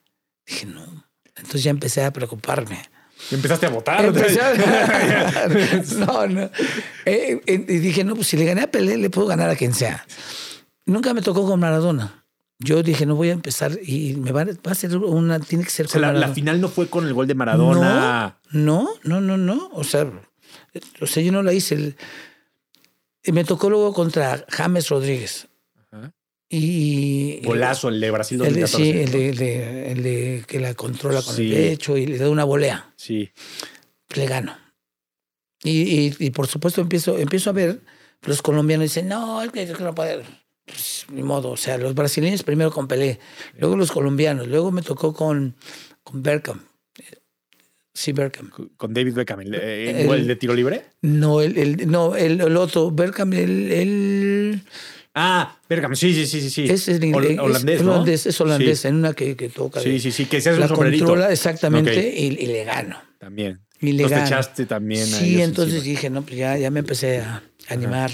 B: Dije, no. Entonces ya empecé a preocuparme.
A: Y empezaste a votar.
B: Empecé a- no, no. Eh, eh, y dije, no, pues si le gané a Pelé, le puedo ganar a quien sea. Nunca me tocó con Maradona. Yo dije, no voy a empezar y me va, va a ser una, tiene que ser
A: O sea,
B: con
A: la, final no fue con el gol de Maradona.
B: No, no, no, no. O sea, o sea yo no la hice. El- y me tocó luego contra James Rodríguez.
A: Ajá.
B: Y.
A: Golazo, el de Brasil
B: El de,
A: 2014.
B: sí, el de, el de- el de que la controla con
A: Sí.
B: el pecho y le da una volea.
A: Sí.
B: le gano. Y, y- y por supuesto empiezo, empiezo a ver, los colombianos dicen, no, es que no puedo. Pues, ni modo, o sea, los brasileños primero con Pelé, luego los colombianos, luego me tocó con, con Berkham. Sí, Berkham.
A: Con David Beckham. ¿El, el
B: El-
A: gol de tiro libre?
B: No, el, el- no, el, el otro, Berkham, el-
A: Ah, Beckham. Sí, sí, sí, sí. sí.
B: es, el
A: Hol-
B: es
A: holandés, ¿no?
B: holandés, es holandés,
A: Sí.
B: en una que, que toca.
A: Sí, sí, sí, que se hace
B: la
A: un sombrerito.
B: controla exactamente
A: Ok.
B: y, y le gano.
A: También.
B: Y le
A: Entonces te
B: gano.
A: echaste también
B: Sí, entonces
A: encima.
B: dije, no, pues ya, ya me empecé a animar.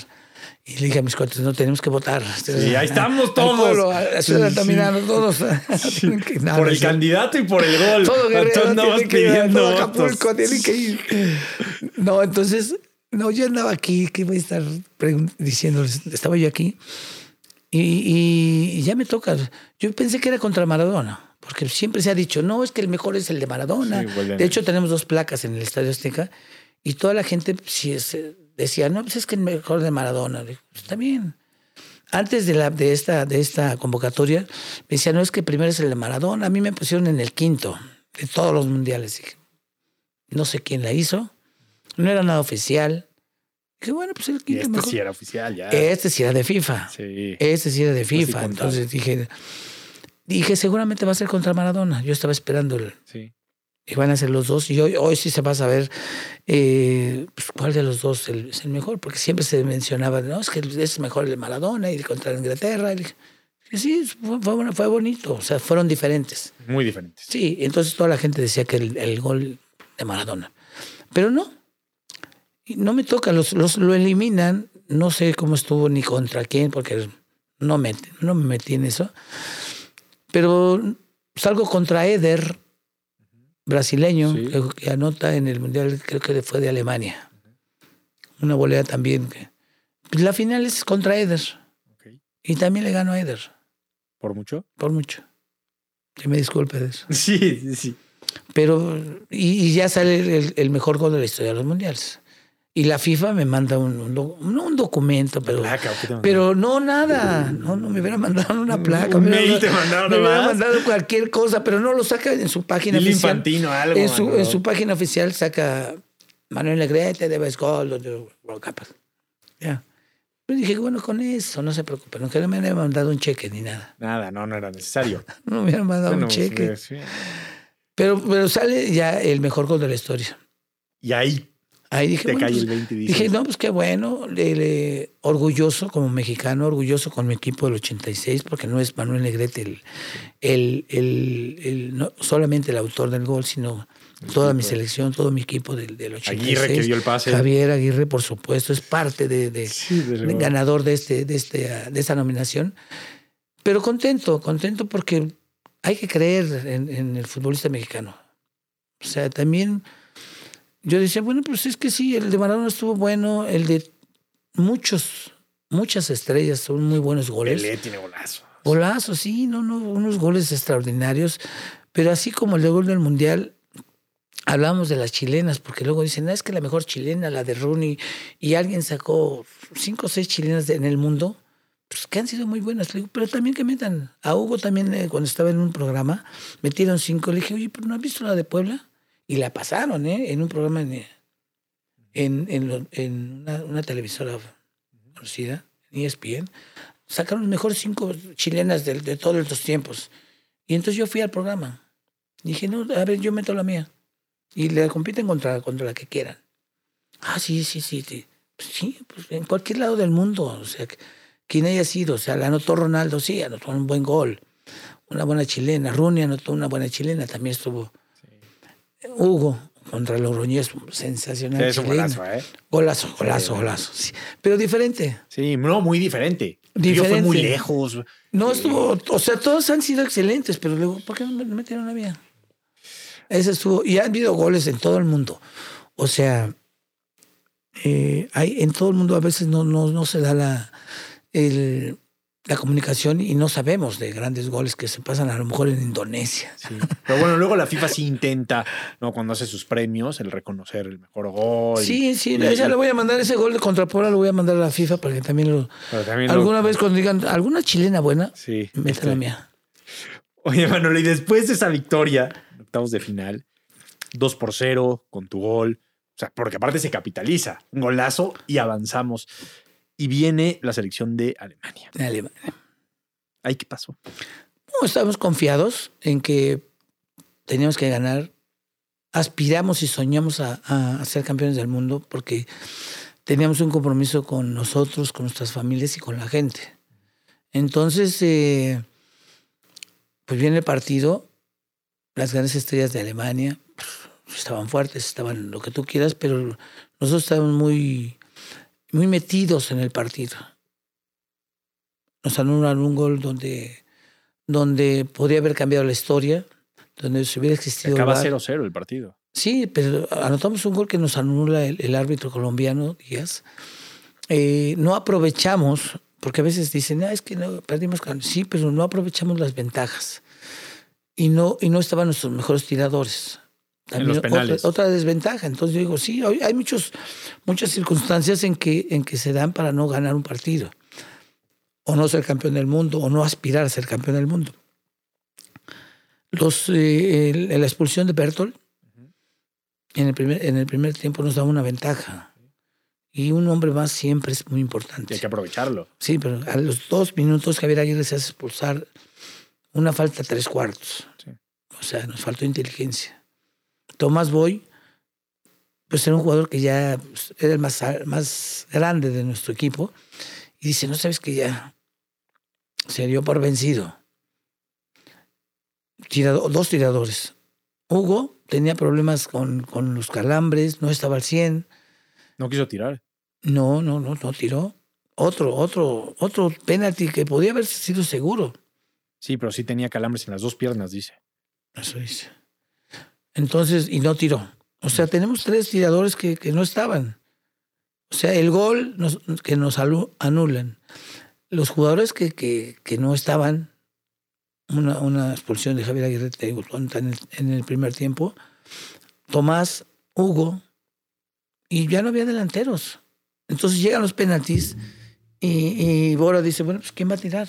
B: Y le dije a mis cuates, no tenemos que votar.
A: Sí, ahí estamos todos.
B: Colo, a ciudad
A: Sí,
B: todos.
A: Sí,
B: nada,
A: por el candidato y por el gol.
B: Todo Guerrero
A: andabas
B: tiene que ir
A: pidiendo
B: todo. Acapulco, que ir. No, entonces, no, yo andaba aquí, que voy a estar diciéndoles, estaba yo aquí. Y, y- y ya me toca. Yo pensé que era contra Maradona, porque siempre se ha dicho, no, es que el mejor es el de Maradona.
A: Sí, de-
B: hecho, tenemos dos placas en el Estadio Azteca y toda la gente sí es, eh, decía, no, pues es que el mejor de Maradona. Digo, "Pues está bien. Antes de, la, de, esta, de esta convocatoria, me decía, no, es que primero es el de Maradona. A mí me pusieron en el quinto de todos los mundiales. Dije, no sé quién la hizo, no era nada oficial. Dije, bueno, pues el quinto
A: este
B: mejor.
A: sí era oficial ya.
B: Este sí era de FIFA.
A: Sí.
B: Este sí era de
A: sí
B: FIFA. Entonces dije, dije, seguramente va a ser contra Maradona. Yo estaba esperando el,
A: Sí.
B: y van a ser los dos. Y hoy, hoy sí se va a saber eh, pues, cuál de los dos el- es el mejor, porque siempre se mencionaba, no, es que es mejor el de Maradona y el contra Inglaterra. Y dije, sí, fue, fue fue bonito, o sea, fueron diferentes.
A: Muy diferentes.
B: Sí, entonces toda la gente decía que el, el gol de Maradona. Pero no, no me toca, los, los, lo eliminan, no sé cómo estuvo ni contra quién, porque no me, no me metí en eso. Pero salgo contra Eder, brasileño,
A: Sí.
B: que, que anota en el Mundial, creo que fue de Alemania. Una volea también. la final es contra Eder. Y también le gano a Eder,
A: ¿Por mucho?
B: por mucho. Que me disculpe de eso.
A: Sí, sí, sí.
B: Pero, y, y ya sale el, el mejor gol de la historia de los mundiales. Y la FIFA me manda un, un, un documento, pero, pero no nada. No, no me hubiera mandado una placa.
A: Un
B: me hubiera-
A: mail te mandaron
B: Me hubiera
A: nomás.
B: mandado cualquier cosa, pero no lo saca en su página oficial.
A: infantino algo.
B: En su, en su página oficial saca Manuel Negrete, de- de- World Cup. Ya. Yo dije, bueno, con eso, no se preocupen. No me hubieran mandado un cheque ni nada.
A: Nada, no, no era necesario.
B: No me hubieran mandado
A: Bueno,
B: un cheque.
A: pues, sí.
B: Pero, pero sale ya el mejor gol de la historia.
A: Y ahí
B: Ahí dije,
A: te
B: bueno,
A: cae
B: pues,
A: el 20 y dices,
B: Dije, no, pues qué bueno, le- le- orgulloso como mexicano, orgulloso con mi equipo del 86, porque no es Manuel Negrete el, el, el- el- no solamente el autor del gol, sino toda mi selección, todo mi equipo del, del 86.
A: Aguirre que dio el pase.
B: Javier Aguirre, por supuesto, es parte de, de-
A: Sí, desde
B: de
A: luego.
B: ganador de, este, de, este, de esta nominación. Pero contento, contento porque hay que creer en, en el futbolista mexicano. O sea, también yo decía, bueno, pues es que sí, el de Maradona estuvo bueno, el de muchos, muchas estrellas, son muy buenos goles.
A: Pelé tiene golazo.
B: Golazos, sí, no, no, unos goles extraordinarios. Pero así como el de gol del Mundial, hablamos de las chilenas, porque luego dicen, "Ah, es que la mejor chilena, la de Rooney, y alguien sacó cinco o seis chilenas de- en el mundo. pues que han sido muy buenas. Le digo, pero también que metan. A Hugo también, eh, cuando estaba en un programa, metieron cinco. Le dije, oye, pero ¿no has visto la de Puebla? Y la pasaron, ¿eh? En un programa en, en, en, en una, una, televisora conocida, en ESPN. Sacaron los mejores cinco chilenas de, de todos los tiempos. Y entonces yo fui al programa. Dije, no, a ver, yo meto la mía. Y le compiten contra, contra la que quieran. Ah, sí, sí, sí. sí. Pues sí, pues en cualquier lado del mundo. O sea, quien haya sido. O sea, la anotó Ronaldo, sí, anotó un buen gol. Una buena chilena. Rooney anotó una buena chilena, también estuvo. Hugo contra Logroñez, sensacional.
A: Sí, es un golazo, ¿eh?
B: Golazo, golazo, golazo. Sí. Pero diferente.
A: Sí, no, muy diferente. diferente. Yo fue muy lejos.
B: No estuvo, o sea, todos han sido excelentes, pero luego, ¿por qué no me metieron la mía? Ese estuvo, y ha habido goles en todo el mundo. O sea, eh, hay, en todo el mundo a veces no, no, no se da la, el, la comunicación y no sabemos de grandes goles que se pasan a lo mejor en Indonesia.
A: Sí. Pero bueno, luego la FIFA sí intenta, ¿no? cuando hace sus premios, el reconocer el mejor gol.
B: Sí, sí, ya le voy a mandar ese gol de contra Puebla, lo voy a mandar a la FIFA para que también lo. También alguna lo, vez cuando digan, ¿alguna chilena buena?
A: Sí.
B: Meta este. la mía.
A: Oye, Manuel, y después de esa victoria, octavos de final, 2 por 0 con tu gol. O sea, porque aparte se capitaliza. Un golazo y avanzamos. Y viene la selección de Alemania.
B: De Alemania.
A: ¿Ahí qué pasó?
B: No, estábamos confiados en que teníamos que ganar. Aspiramos y soñamos a, a, ser campeones del mundo porque teníamos un compromiso con nosotros, con nuestras familias y con la gente. Entonces, eh, pues viene el partido las grandes estrellas de Alemania pues, estaban fuertes, estaban lo que tú quieras, pero nosotros estábamos muy, muy metidos en el partido. Nos anulan un gol donde, donde podría haber cambiado la historia, donde se hubiera existido.
A: Acaba 0-0 el partido.
B: Sí, pero anotamos un gol que nos anula el, el árbitro colombiano, Díaz. Eh, no aprovechamos, porque a veces dicen, ah, es que no perdimos. Sí, pero no aprovechamos las ventajas y no, y no estaban nuestros mejores tiradores.
A: También en los penales.
B: Otra, otra, desventaja. Entonces yo digo, sí, hay muchos, muchas circunstancias en que, en que se dan para no ganar un partido. O no ser campeón del mundo, o no aspirar a ser campeón del mundo. Los, eh, el, la expulsión de Bertol en, el primer, en el primer tiempo nos daba una ventaja. Y un hombre más siempre es muy importante.
A: hay que aprovecharlo.
B: Sí, pero a los dos minutos Javier Aguirre se hace expulsar una falta tres cuartos. Sí. O sea, nos faltó inteligencia. Tomás Boy, pues era un jugador que ya era el más, más grande de nuestro equipo. Y dice, no sabes que ya se dio por vencido. Tirado, dos tiradores. Hugo tenía problemas con, con los calambres, no estaba al 100.
A: No quiso tirar.
B: No, no, no, no tiró. Otro, otro, otro penalti que podía haber sido seguro.
A: Sí, pero sí tenía calambres en las dos piernas, dice.
B: Eso dice. Entonces, y no tiró. O sea, tenemos tres tiradores que, que no estaban. O sea, el gol que nos anulan. Los jugadores que, que, que no estaban, una, una, expulsión de Javier Aguirre en el, en el primer tiempo, Tomás, Hugo, y ya no había delanteros. Entonces llegan los penaltis y, y Bora dice, bueno, pues ¿quién va a tirar?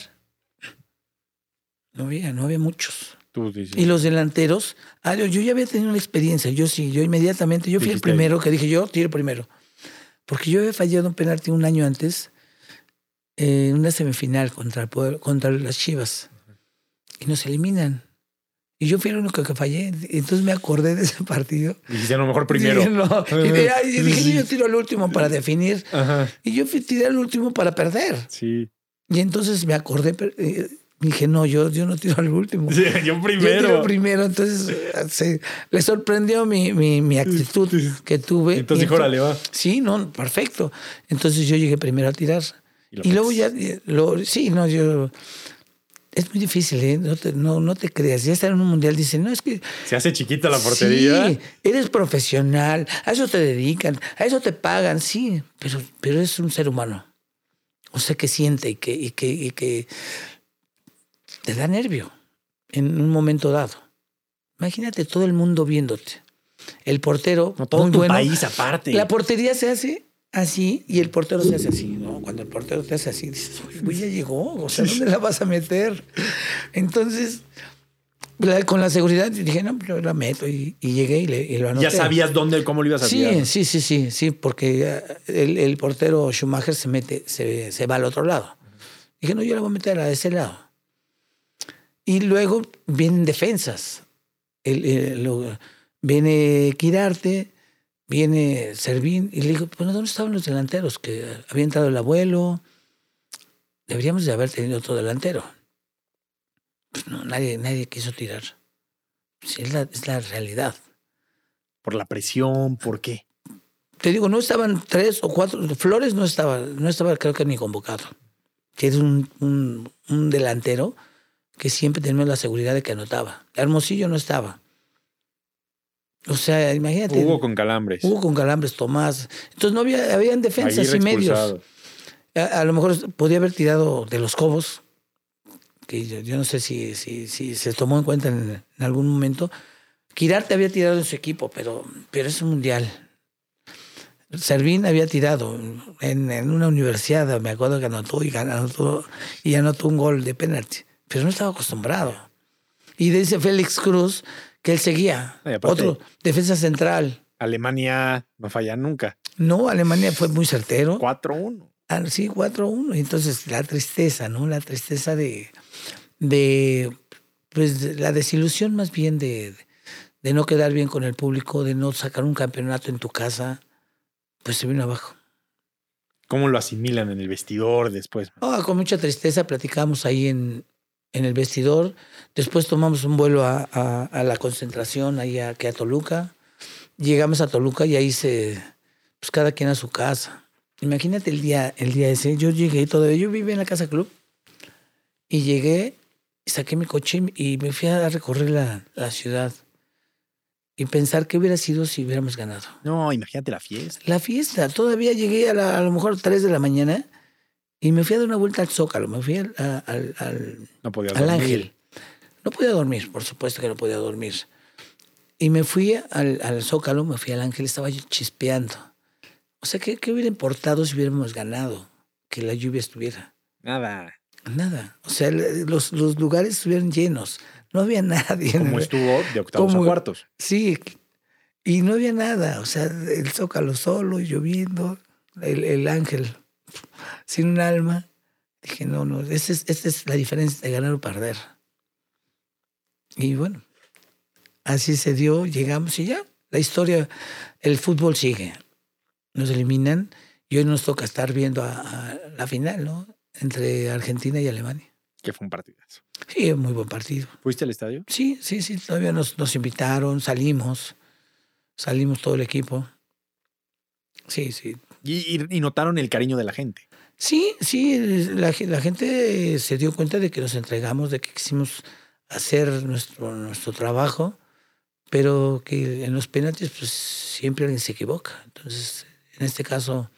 B: No había, no había muchos.
A: Tú dices.
B: Y los delanteros, ah, yo, ya había tenido una experiencia, yo sí, yo inmediatamente, yo fui el primero que dije, yo tiro primero. Porque yo había fallado un penalti un año antes en una semifinal contra, contra las Chivas. Y nos eliminan. Y yo fui el único que fallé. Entonces me acordé de ese partido.
A: Dijiste a lo mejor primero.
B: No. y, de, y dije, yo tiro al último para definir.
A: Ajá.
B: Y yo tiré al último para perder.
A: Sí.
B: Y entonces me acordé, eh, dije, no, yo, yo no tiro al último.
A: Sí, yo primero.
B: Yo tiro primero. Entonces se, le sorprendió mi, mi, mi actitud que tuve.
A: Entonces dijo, órale, va.
B: Sí, no, perfecto. Entonces yo llegué primero a tirar. Y, y luego ya, lo, sí, no, yo... Es muy difícil, ¿eh? No te, no, no te creas. Ya estar en un mundial, dicen, no, es que...
A: Se hace chiquita la portería.
B: Sí, eres profesional, a eso te dedican, a eso te pagan, sí, pero, pero es un ser humano. O sea, que siente y que, y que, y que te da nervio en un momento dado. Imagínate todo el mundo viéndote. El portero,
A: no, todo tu
B: bueno,
A: país aparte.
B: La portería se hace así y el portero se hace así, ¿no? cuando el portero te hace así, dices, uy, ya llegó, o sea, ¿dónde la vas a meter? Entonces, con la seguridad dije, no, pues la meto y, llegué y, le, lo anoté.
A: ¿Ya sabías dónde, cómo lo ibas a
B: hacer? Sí, sí, sí, sí, sí, porque el, el, portero Schumacher se mete, se, se, va al otro lado. Dije, no, yo la voy a meter a ese lado. Y luego vienen defensas. El, viene Quirarte, viene Servín, y le digo, bueno, ¿dónde estaban los delanteros? Que había entrado el abuelo. Deberíamos de haber tenido otro delantero. Pues no, nadie, nadie quiso tirar. es, la, es la realidad.
A: Por la presión, ¿por qué?
B: Te digo, no estaban tres o cuatro. Flores no estaba, no estaba creo que ni convocado. Que es un, un, un delantero que siempre teníamos la seguridad de que anotaba. Hermosillo no estaba. O sea, imagínate.
A: Hugo con calambres.
B: Hugo con calambres, Tomás. Entonces no había, habían defensas y medios. A, lo mejor podía haber tirado de los cobos, que yo, no sé si, si, si, se tomó en cuenta en, algún momento. Quirarte había tirado en su equipo, pero, pero es un mundial. Servín había tirado en, en, una universidad, me acuerdo que anotó y, anotó y anotó un gol de penalti, pero no estaba acostumbrado. Y dice Félix Cruz que él seguía. Otro, defensa central.
A: Alemania no falla nunca.
B: No, Alemania fue muy certero.
A: 4-1.
B: Ah, sí, 4-1. Entonces, la tristeza, ¿no? La tristeza de, de pues, la desilusión más bien de, de no quedar bien con el público, de no sacar un campeonato en tu casa, pues se vino abajo.
A: ¿Cómo lo asimilan en el vestidor después?
B: Oh, con mucha tristeza platicamos ahí en, en el vestidor. Después tomamos un vuelo a, a, la concentración, ahí a, a Toluca. Llegamos a Toluca y ahí se, pues cada quien a su casa. Imagínate el día, el día ese, yo llegué todavía, yo vivía en la casa club y llegué, saqué mi coche y me fui a recorrer la, la ciudad y pensar qué hubiera sido si hubiéramos ganado.
A: No, imagínate la fiesta.
B: La fiesta, todavía llegué a, a lo mejor 3 de la mañana y me fui a dar una vuelta al Zócalo, me fui al, al, al, Ángel. No podía dormir, por supuesto que no podía dormir. Y me fui al, al Zócalo, me fui al Ángel, estaba yo chispeando. O sea, ¿qué, ¿qué, hubiera importado si hubiéramos ganado? Que la lluvia estuviera.
A: Nada.
B: Nada. O sea, los, los lugares estuvieron llenos. No había nadie.
A: Como estuvo de octavos a cuartos.
B: Sí. Y no había nada. O sea, el Zócalo solo, lloviendo, el, el Ángel sin un alma. Dije, no, no, esta es, es la diferencia de ganar o perder. Y bueno, así se dio, llegamos y ya. La historia, el fútbol sigue. Nos eliminan y hoy nos toca estar viendo a, la final, ¿no? Entre Argentina y Alemania.
A: Que fue un partidazo.
B: Sí, muy buen partido.
A: ¿Fuiste al estadio?
B: Sí, sí, sí. Todavía nos, nos invitaron, salimos. Salimos todo el equipo. Sí, sí.
A: Y, notaron el cariño de la gente.
B: Sí, sí, la, gente se dio cuenta de que nos entregamos, de que quisimos hacer nuestro, nuestro trabajo, pero que en los penaltis pues siempre alguien se equivoca. Entonces, en este caso,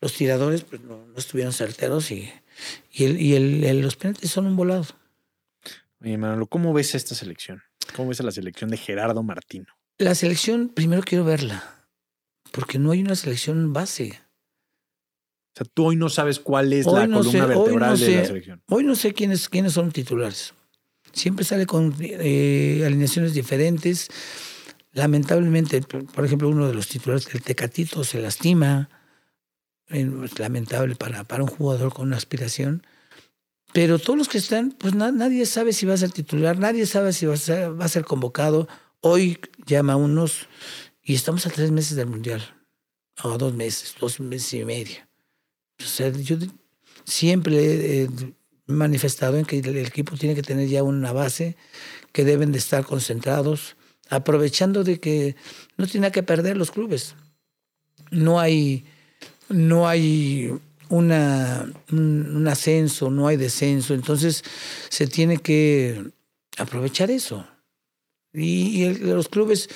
B: los tiradores pues, no, estuvieron certeros y, y, el, y el, los penaltis son un volado.
A: Oye, Manolo, ¿cómo ves esta selección? ¿Cómo ves a la selección de Gerardo Martino?
B: La selección, primero quiero verla, porque no hay una selección base.
A: O sea, tú hoy no sabes cuál es la columna vertebral de la selección.
B: Hoy no sé quiénes, quiénes son titulares. Siempre sale con eh, alineaciones diferentes. Lamentablemente, por ejemplo, uno de los titulares del Tecatito se lastima. Es lamentable para, para un jugador con una aspiración. Pero todos los que están, pues nadie sabe si va a ser titular, nadie sabe si va a ser, va a ser convocado. Hoy llama a unos y estamos a tres meses del Mundial. O a dos meses, dos meses y medio yo siempre he manifestado en que el equipo tiene que tener ya una base, que deben de estar concentrados, aprovechando de que no tiene que perder los clubes. No hay, no hay una, un, ascenso, no hay descenso, entonces se tiene que aprovechar eso. Y, los clubes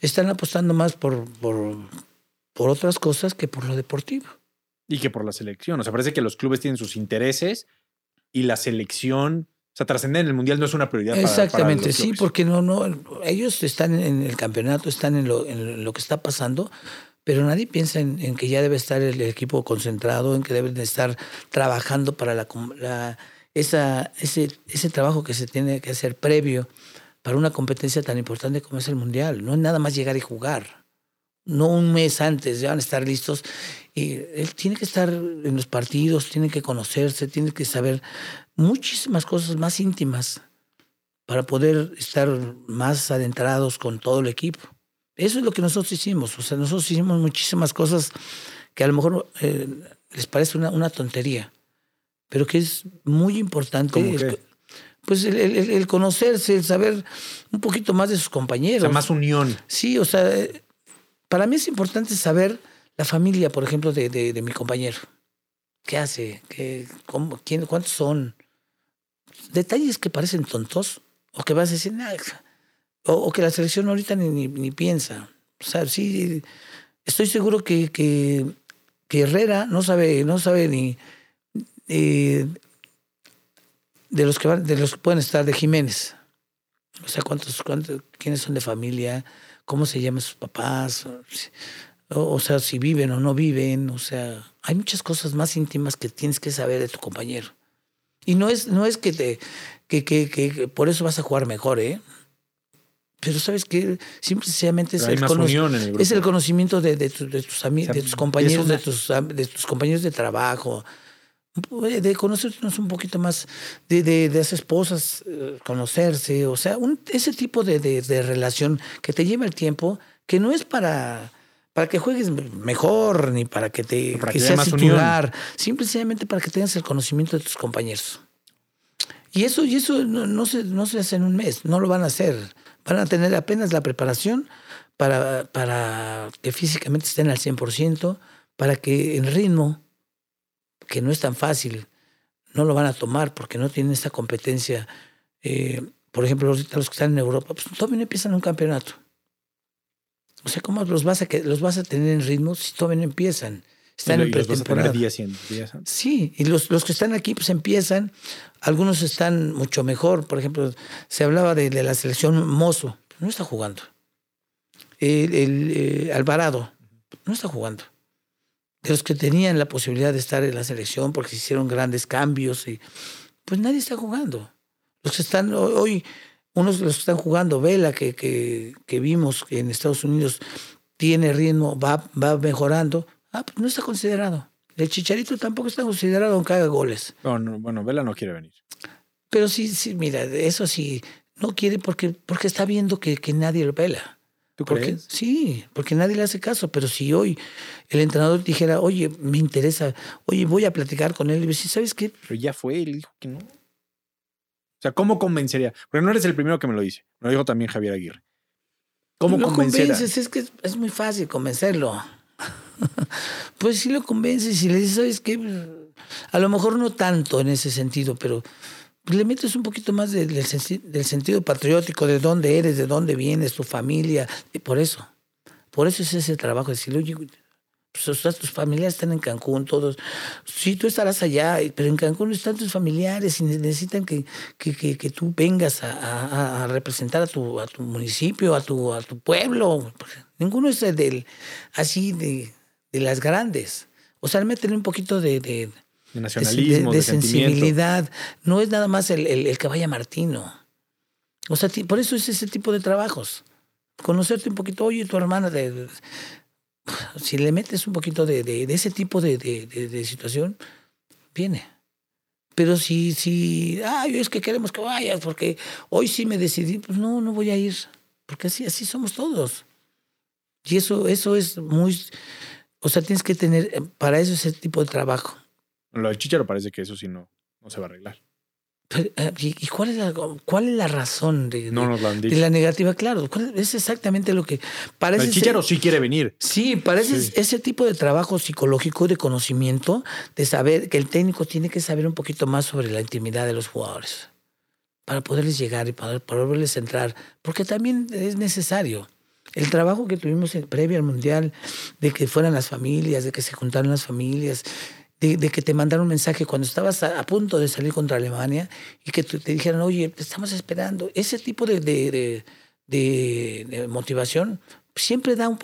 B: están apostando más por, por otras cosas que por lo deportivo.
A: Y que por la selección. O sea, parece que los clubes tienen sus intereses y la selección, o sea, trascender en el mundial no es una prioridad.
B: Exactamente, sí, porque no, no, ellos están en el campeonato, están en lo, en lo que está pasando, pero nadie piensa en, que ya debe estar el equipo concentrado, en que deben estar trabajando para la, esa, ese, ese trabajo que se tiene que hacer previo para una competencia tan importante como es el Mundial. No es nada más llegar y jugar. No un mes antes, ya van a estar listos. Y él tiene que estar en los partidos, tiene que conocerse, tiene que saber muchísimas cosas más íntimas para poder estar más adentrados con todo el equipo. Eso es lo que nosotros hicimos. O sea, nosotros hicimos muchísimas cosas que a lo mejor eh, les parece una, una, tontería, pero que es muy importante. pues el, conocerse, el saber un poquito más de sus compañeros. O
A: sea, más unión.
B: Sí, o sea, para mí es importante saber la familia, por ejemplo, de, de, mi compañero. ¿Qué hace? ¿Qué, cómo, quién, ¿Cuántos son? Detalles que parecen tontos o que vas a decir, nada o, que la selección ahorita ni, ni, piensa. O sea, sí, estoy seguro que, que, Herrera no sabe, no sabe ni de los que van, de los que pueden estar de Jiménez. O sea, cuántos, cuántos, quiénes son de familia, cómo se llaman sus papás, o, o, sea, si viven o no viven, o sea, hay muchas cosas más íntimas que tienes que saber de tu compañero. Y no es, no es que te, que, que, que por eso vas a jugar mejor, ¿eh? Pero sabes que simplemente es, el, es el conocimiento de, de, de tus amigos, de tus compañeros, de tus, de tus compañeros de trabajo, de conocernos un poquito más, de, de, de las esposas, eh, conocerse, o sea, un, ese tipo de, de, relación que te lleva el tiempo, que no es para, para que juegues mejor, ni para que te para que, seas titular, simplemente para que tengas el conocimiento de tus compañeros. Y eso, y eso no, no, se, no se hace en un mes, no lo van a hacer Van a tener apenas la preparación para, para que físicamente estén al 100%, para que el ritmo, que no es tan fácil, no lo van a tomar porque no tienen esa competencia. Eh, por ejemplo, los, que están en Europa, pues todavía no empiezan un campeonato. O sea, ¿cómo los vas a, los vas a tener en ritmo si todavía no empiezan? Están en pretemporada. Sí, y los, los que están aquí pues empiezan, algunos están mucho mejor. Por ejemplo, se hablaba de, la selección Mozo, no está jugando. El, eh, Alvarado, no está jugando. De los que tenían la posibilidad de estar en la selección porque se hicieron grandes cambios, y, pues nadie está jugando. Los que están hoy, unos los que están jugando, Vela, que, que, que vimos que en Estados Unidos tiene ritmo, va, va mejorando, Ah, pues no está considerado. El Chicharito tampoco está considerado aunque haga goles.
A: bueno, Vela no quiere venir.
B: Pero sí, sí, mira, eso sí, no quiere porque, porque está viendo que, que nadie lo vela.
A: ¿Tú crees?
B: Sí, porque nadie le hace caso. Pero si hoy el entrenador dijera, oye, me interesa, oye, voy a platicar con él, y decir, ¿sabes qué?
A: Pero ya fue, él dijo que no. O sea, ¿cómo convencería? Porque no eres el primero que me lo dice. Me lo dijo también Javier Aguirre.
B: ¿Cómo no convences? Es que es muy fácil convencerlo. pues si lo convences y le dices, ¿sabes qué? A lo mejor no tanto en ese sentido, pero le metes un poquito más del, del, sentido patriótico, de dónde eres, de dónde vienes, tu familia, y por eso. Por eso es ese trabajo, decirle, oye, pues, tus familiares están en Cancún, todos. Sí, tú estarás allá, pero en Cancún están tus familiares y necesitan que, que, que, tú vengas a, a, representar a tu, a tu municipio, a tu, a tu pueblo. Ninguno es del, así de, de las grandes. O sea, meterle un poquito de,
A: nacionalismo,
B: de, sensibilidad. No es nada más el, el, que vaya Martino. O sea, por eso es ese tipo de trabajos. Conocerte un poquito, oye, tu hermana, de, si le metes un poquito de, de ese tipo de, situación, viene. Pero si, si, ay, es que queremos que vayas, porque hoy sí me decidí, pues no, no voy a ir, porque así, así somos todos. Y eso, eso es muy, o sea, tienes que tener para eso ese tipo de trabajo.
A: Lo de Chicharo parece que eso sí no, no se va a arreglar.
B: Eh, ¿Y cuál es la, cuál es la razón de,
A: de,
B: la negativa? Claro, es exactamente lo que parece.
A: El Chicharo sí quiere venir.
B: Sí, parece ese tipo de trabajo psicológico, de conocimiento, de saber que el técnico tiene que saber un poquito más sobre la intimidad de los jugadores para poderles llegar y para poderles entrar, porque también es necesario. El trabajo que tuvimos previo al Mundial, de que fueran las familias, de que se juntaran las familias, de, que te mandaron un mensaje cuando estabas a, punto de salir contra Alemania y que te, dijeran, oye, te estamos esperando. Ese tipo de, de, motivación siempre da un,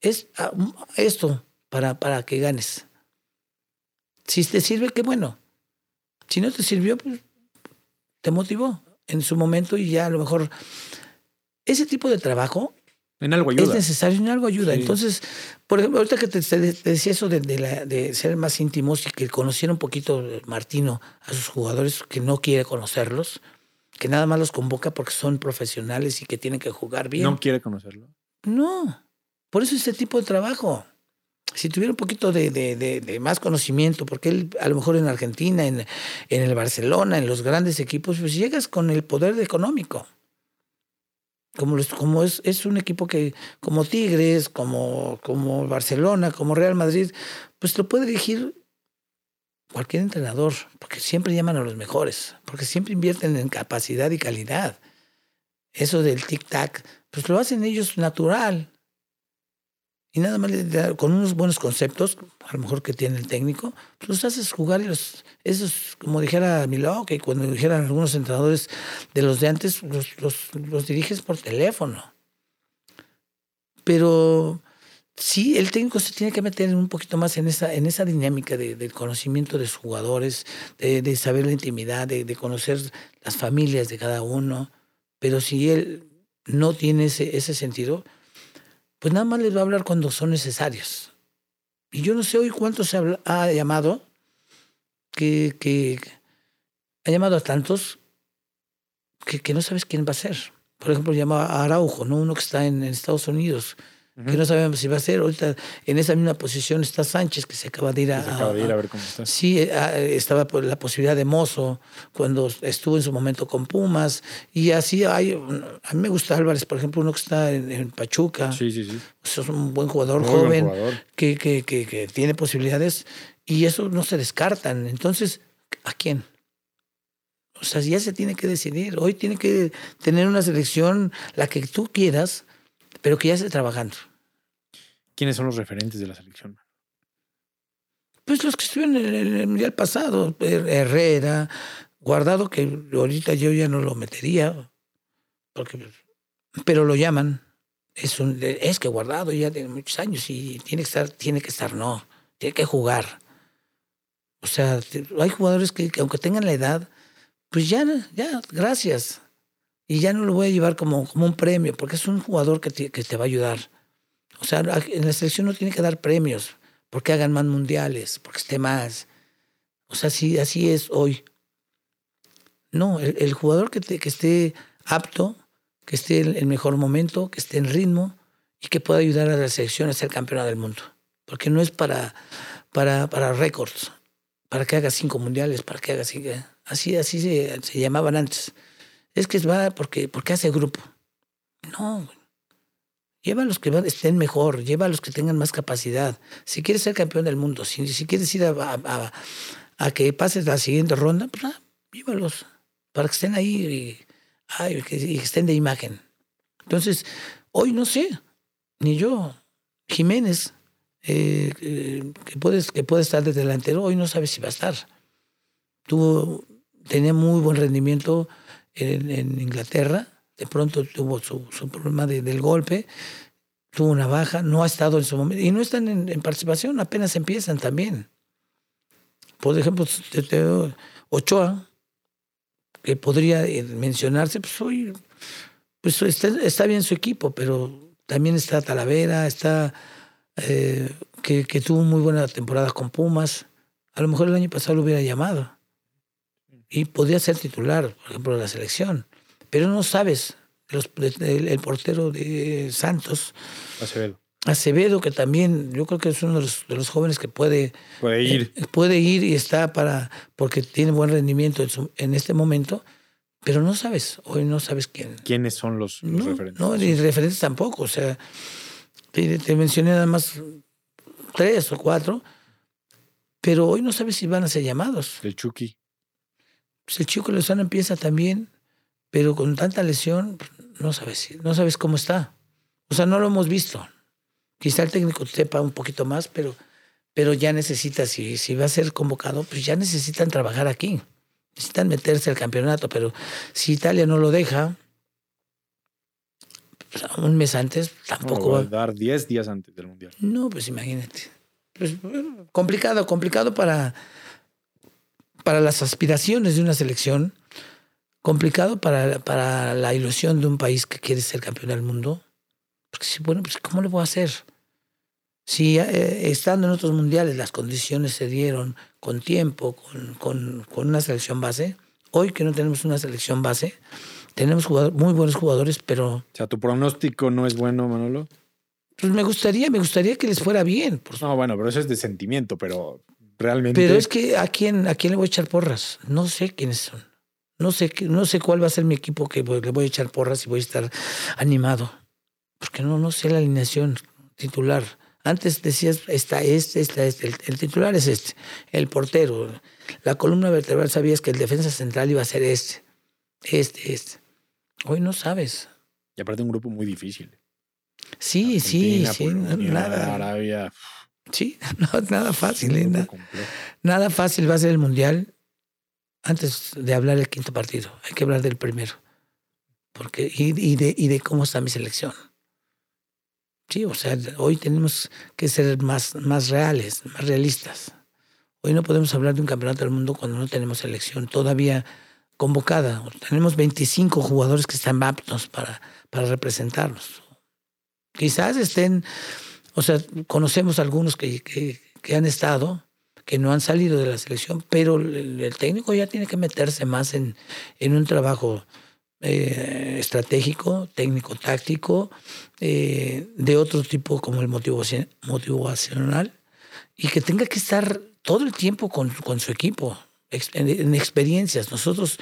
B: es ah, esto para, para que ganes. Si te sirve, qué bueno. Si no te sirvió, pues te motivó en su momento y ya a lo mejor ese tipo de trabajo
A: en algo ayuda.
B: es necesario, en algo ayuda. Entonces, por ejemplo, ahorita que te, decía eso de, de, ser más íntimos y que conociera un poquito Martino a sus jugadores que no quiere conocerlos, que nada más los convoca porque son profesionales y que tienen que jugar bien.
A: ¿No quiere conocerlo?
B: No. Por eso este tipo de trabajo. Si tuviera un poquito de, de, más conocimiento, porque él a lo mejor en Argentina, en, en el Barcelona, en los grandes equipos, pues llegas con el poder económico como, como es, es un equipo que, como Tigres, como, como Barcelona, como Real Madrid, pues lo puede dirigir cualquier entrenador, porque siempre llaman a los mejores, porque siempre invierten en capacidad y calidad. Eso del tic-tac, pues lo hacen ellos natural. Y nada más con unos buenos conceptos, a lo mejor que tiene el técnico, pues los haces jugar y los, esos, como dijera Miló, que cuando dijeran algunos entrenadores de los de antes, los, los, diriges por teléfono. Pero sí, el técnico se tiene que meter un poquito más en esa, en esa dinámica de, del conocimiento de sus jugadores, de, de saber la intimidad, de, de, conocer las familias de cada uno. Pero si él no tiene ese, ese sentido, pues nada más les va a hablar cuando son necesarios. Y yo no sé hoy cuánto se ha, llamado, que, que, ha llamado a tantos que, que, no sabes quién va a ser. Por ejemplo, llama a Araujo, ¿no? uno que está en Estados Unidos, que no sabemos si va a ser. Ahorita en esa misma posición está Sánchez, que se acaba de ir a.
A: Se acaba de ir a, ver cómo está.
B: Sí, eh, estaba por la posibilidad de Mozo cuando estuvo en su momento con Pumas. Y así hay. A mí me gusta Álvarez, por ejemplo, uno que está en, Pachuca.
A: Sí, sí, sí.
B: es un buen jugador joven Que, que, que, que tiene posibilidades y eso no se descartan. Entonces, ¿a quién? O sea, ya se tiene que decidir. Hoy tiene que tener una selección, la que tú quieras, pero que ya esté trabajando.
A: ¿Quiénes son los referentes de la selección?
B: Pues los que estuvieron en el Mundial pasado, Herrera, Guardado, que ahorita yo ya no lo metería, porque, pero lo llaman. Es, un, es que Guardado ya tiene muchos años y tiene que estar, tiene que estar, no, tiene que jugar. O sea, hay jugadores que, aunque tengan la edad, pues ya, ya, gracias. Y ya no lo voy a llevar como, como un premio, porque es un jugador que que te va a ayudar. O sea, en la selección no tiene que dar premios porque hagan más mundiales, porque esté más. O sea, así, así es hoy. No, el, jugador que, que, esté apto, que esté en el mejor momento, que esté en ritmo y que pueda ayudar a la selección a ser campeona del mundo. Porque no es para, para, para récords, para que haga cinco mundiales, para que haga cinco. Así, así se, se llamaban antes. Es que va porque, porque hace grupo. No, Lleva a los que estén mejor, lleva a los que tengan más capacidad. Si quieres ser campeón del mundo, si, si quieres ir a, a, que pases la siguiente ronda, pues ah, llévalos para que estén ahí y, que, estén de imagen. Entonces, hoy no sé, ni yo, Jiménez, eh, eh, que, puedes, puede estar de delantero, hoy no sabe si va a estar. Tuvo, tenía muy buen rendimiento en, Inglaterra de pronto tuvo su, problema del golpe, tuvo una baja, no ha estado en su momento, y no están en, participación, apenas empiezan también. Por ejemplo, Ochoa, que podría eh, mencionarse, pues hoy pues está, bien su equipo, pero también está Talavera, está eh, que, que, tuvo muy buena temporada con Pumas. A lo mejor el año pasado lo hubiera llamado. Y podría ser titular, por ejemplo, de la selección pero no sabes. el, portero de Santos.
A: Acevedo.
B: Acevedo, que también yo creo que es uno de los, jóvenes que puede,
A: puede ir.
B: Eh, puede ir y está para, porque tiene buen rendimiento en, este momento, pero no sabes, hoy no sabes quién.
A: ¿Quiénes son los, referentes?
B: No, ni referentes tampoco. O sea, te, mencioné nada más tres o cuatro, pero hoy no sabes si van a ser llamados.
A: El Chucky.
B: Pues el Chico Lozano empieza también pero con tanta lesión no sabes, no sabes cómo está. O sea, no lo hemos visto. Quizá el técnico sepa un poquito más, pero, pero ya necesita, si, si va a ser convocado, pues ya necesitan trabajar aquí. Necesitan meterse al campeonato, pero si Italia no lo deja, pues, un mes antes tampoco
A: va a dar 10 días antes del Mundial.
B: No, pues imagínate. Pues, complicado, complicado para, para las aspiraciones de una selección, complicado para, para la ilusión de un país que quiere ser campeón del mundo. Porque si, bueno, pues ¿cómo le voy a hacer? Si eh, estando en otros mundiales las condiciones se dieron con tiempo, con, con, con una selección base, hoy que no tenemos una selección base, tenemos jugador- muy buenos jugadores, pero
A: O sea, tu pronóstico no es bueno, Manolo.
B: pues me gustaría, me gustaría que les fuera bien. por
A: No, bueno, pero eso es de sentimiento, pero realmente.
B: Pero es que ¿a quién, ¿a quién le voy a echar porras? No sé quiénes son. No sé, no sé cuál va a ser mi equipo que le voy a echar porras y voy a estar animado. Porque no, no sé la alineación titular. Antes decías, está este, está este. El, el titular es este. El portero. La columna vertebral sabías que el defensa central iba a ser este. Este, este. Hoy no sabes.
A: Y aparte, un grupo muy difícil.
B: Sí, sí,
A: Argentina,
B: sí.
A: Polonia,
B: Nada,
A: Arabia.
B: sí, no, nada fácil.
A: un
B: nada. Nada fácil va a ser el mundial antes de hablar del quinto partido. Hay que hablar del primero. Porque, y, y de, y de cómo está mi selección. Sí, o sea, hoy tenemos que ser más, más reales, más realistas. Hoy no podemos hablar de un campeonato del mundo cuando no tenemos selección todavía convocada. Tenemos 25 jugadores que están aptos para, para representarnos. Quizás estén, o sea, conocemos algunos que, que, han estado, que no han salido de la selección, pero el, técnico ya tiene que meterse más en, en un trabajo eh, estratégico, técnico, táctico, eh, de otro tipo como el motivaci- motivacional, y que tenga que estar todo el tiempo con, con su equipo, en, en experiencias. Nosotros,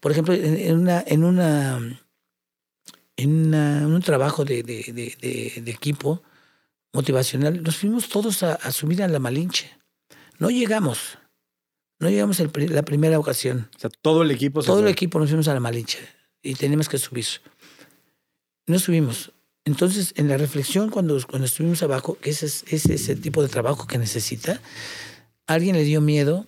B: por ejemplo, en, en una, en una en, una- en un trabajo de, de- de- de- equipo motivacional, nos fuimos todos a, a subir a la Malinche. No llegamos. No llegamos el la primera ocasión.
A: O sea, todo el equipo se
B: Todo el
A: fue.
B: equipo nos fuimos a la Malinche y teníamos que subir. No subimos. Entonces, en la reflexión, cuando, cuando estuvimos abajo, que ese es, ese es el tipo de trabajo que necesita, alguien le dio miedo,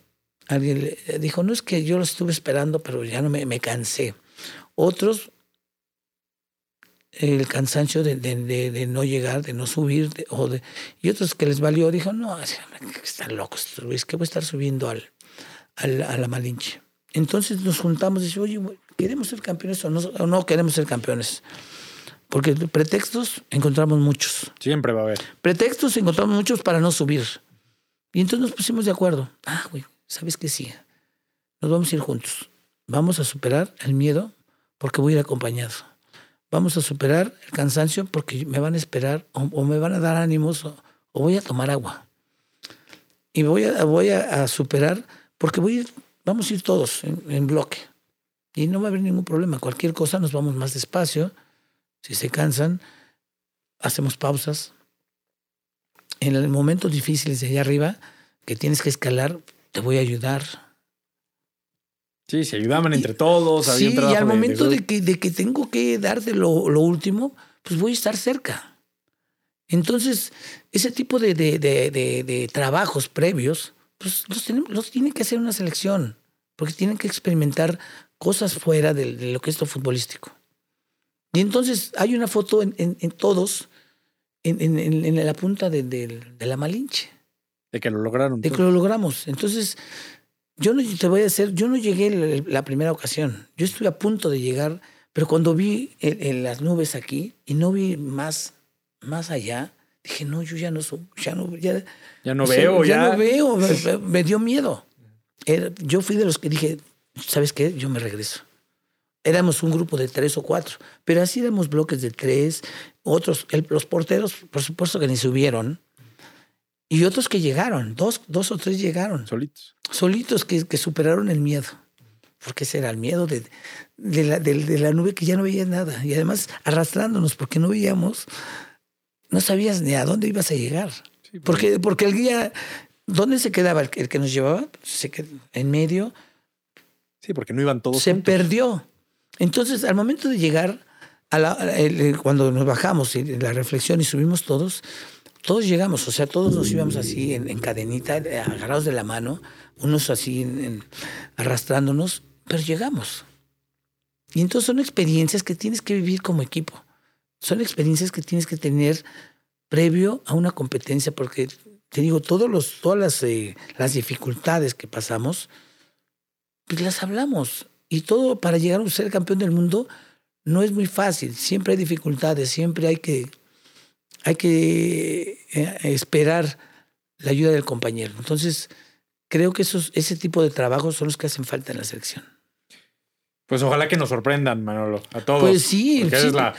B: alguien le dijo, no es que yo lo estuve esperando, pero ya no me, me cansé. Otros, el cansancio de, de- de- de no llegar, de no subir, o de- y otros que les valió, dijo, no, están locos, güeyes, que voy a estar subiendo al, al- a la Malinche. Entonces nos juntamos y dice, oye, ¿queremos ser campeones o no, o no queremos ser campeones? Porque pretextos encontramos muchos.
A: Siempre va a haber.
B: Pretextos encontramos muchos para no subir. Y entonces nos pusimos de acuerdo. Ah, güey, ¿sabes qué sí? Nos vamos a ir juntos. Vamos a superar el miedo porque voy a ir acompañado. Vamos a superar el cansancio porque me van a esperar o, me van a dar ánimos o, voy a tomar agua. Y voy a, voy a, a superar porque voy a ir- vamos a ir todos en, en bloque. Y no va a haber ningún problema. Cualquier cosa nos vamos más despacio. Si se cansan, hacemos pausas. En los momentos difíciles de allá arriba, que tienes que escalar, te voy a ayudar.
A: Sí, se ayudaban entre todos. había
B: Sí, y al
A: de- de
B: momento de, que, de que tengo que darte lo, lo último, pues voy a estar cerca. Entonces, ese tipo de, trabajos previos, pues los, tenemos- los tiene que hacer una selección, porque tienen que experimentar cosas fuera de, lo que es lo futbolístico. Y entonces hay una foto en, en- en todos, en, en- en- en la punta de la Malinche
A: De que lo lograron.
B: de que lo logramos. Entonces, yo no te voy a decir, yo no llegué la, primera ocasión. Yo estuve a punto de llegar, pero cuando vi el- el- las nubes aquí y no vi más, más allá, dije, no, yo ya no soy, ya no, ya,
A: Ya no
B: o sea,
A: veo, ya.
B: no veo, me, me- me dio miedo. Era- yo fui de los que dije, ¿sabes qué? Yo me regreso. Éramos un grupo de tres o cuatro, pero así éramos bloques de tres, otros, el- los porteros, por supuesto que ni subieron, y otros que llegaron, dos, dos o tres llegaron
A: Solitos.
B: solitos que, que superaron el miedo. Porque ese era el miedo de, de, la, de- de la nube que ya no veías nada. Y además arrastrándonos porque no veíamos, no sabías ni a dónde ibas a llegar.
A: Sí,
B: Porque, porque el guía, ¿dónde se quedaba el, que- el que nos llevaba? Se quedó en medio,
A: Sí, porque no iban todos
B: se
A: juntos.
B: perdió. Entonces, al momento de llegar, a la- el- el- cuando nos bajamos y la reflexión y subimos todos, todos llegamos, o sea, todos nos íbamos así en, en cadenita, eh, agarrados de la mano, unos así arrastrándonos, pero llegamos. Y entonces son experiencias que tienes que vivir como equipo. son experiencias que tienes que tener previo a una competencia, porque te digo, todos los, todas las, eh, las dificultades que pasamos, pues las hablamos. Y todo para llegar a ser campeón del mundo no es muy fácil. Siempre hay dificultades, siempre hay que, hay que eh, esperar la ayuda del compañero. Entonces, creo que esos, ese tipo de trabajos son los que hacen falta en la selección.
A: Pues ojalá que nos sorprendan, Manolo, a todos.
B: Pues sí,
A: Porque
B: sí.
A: es la,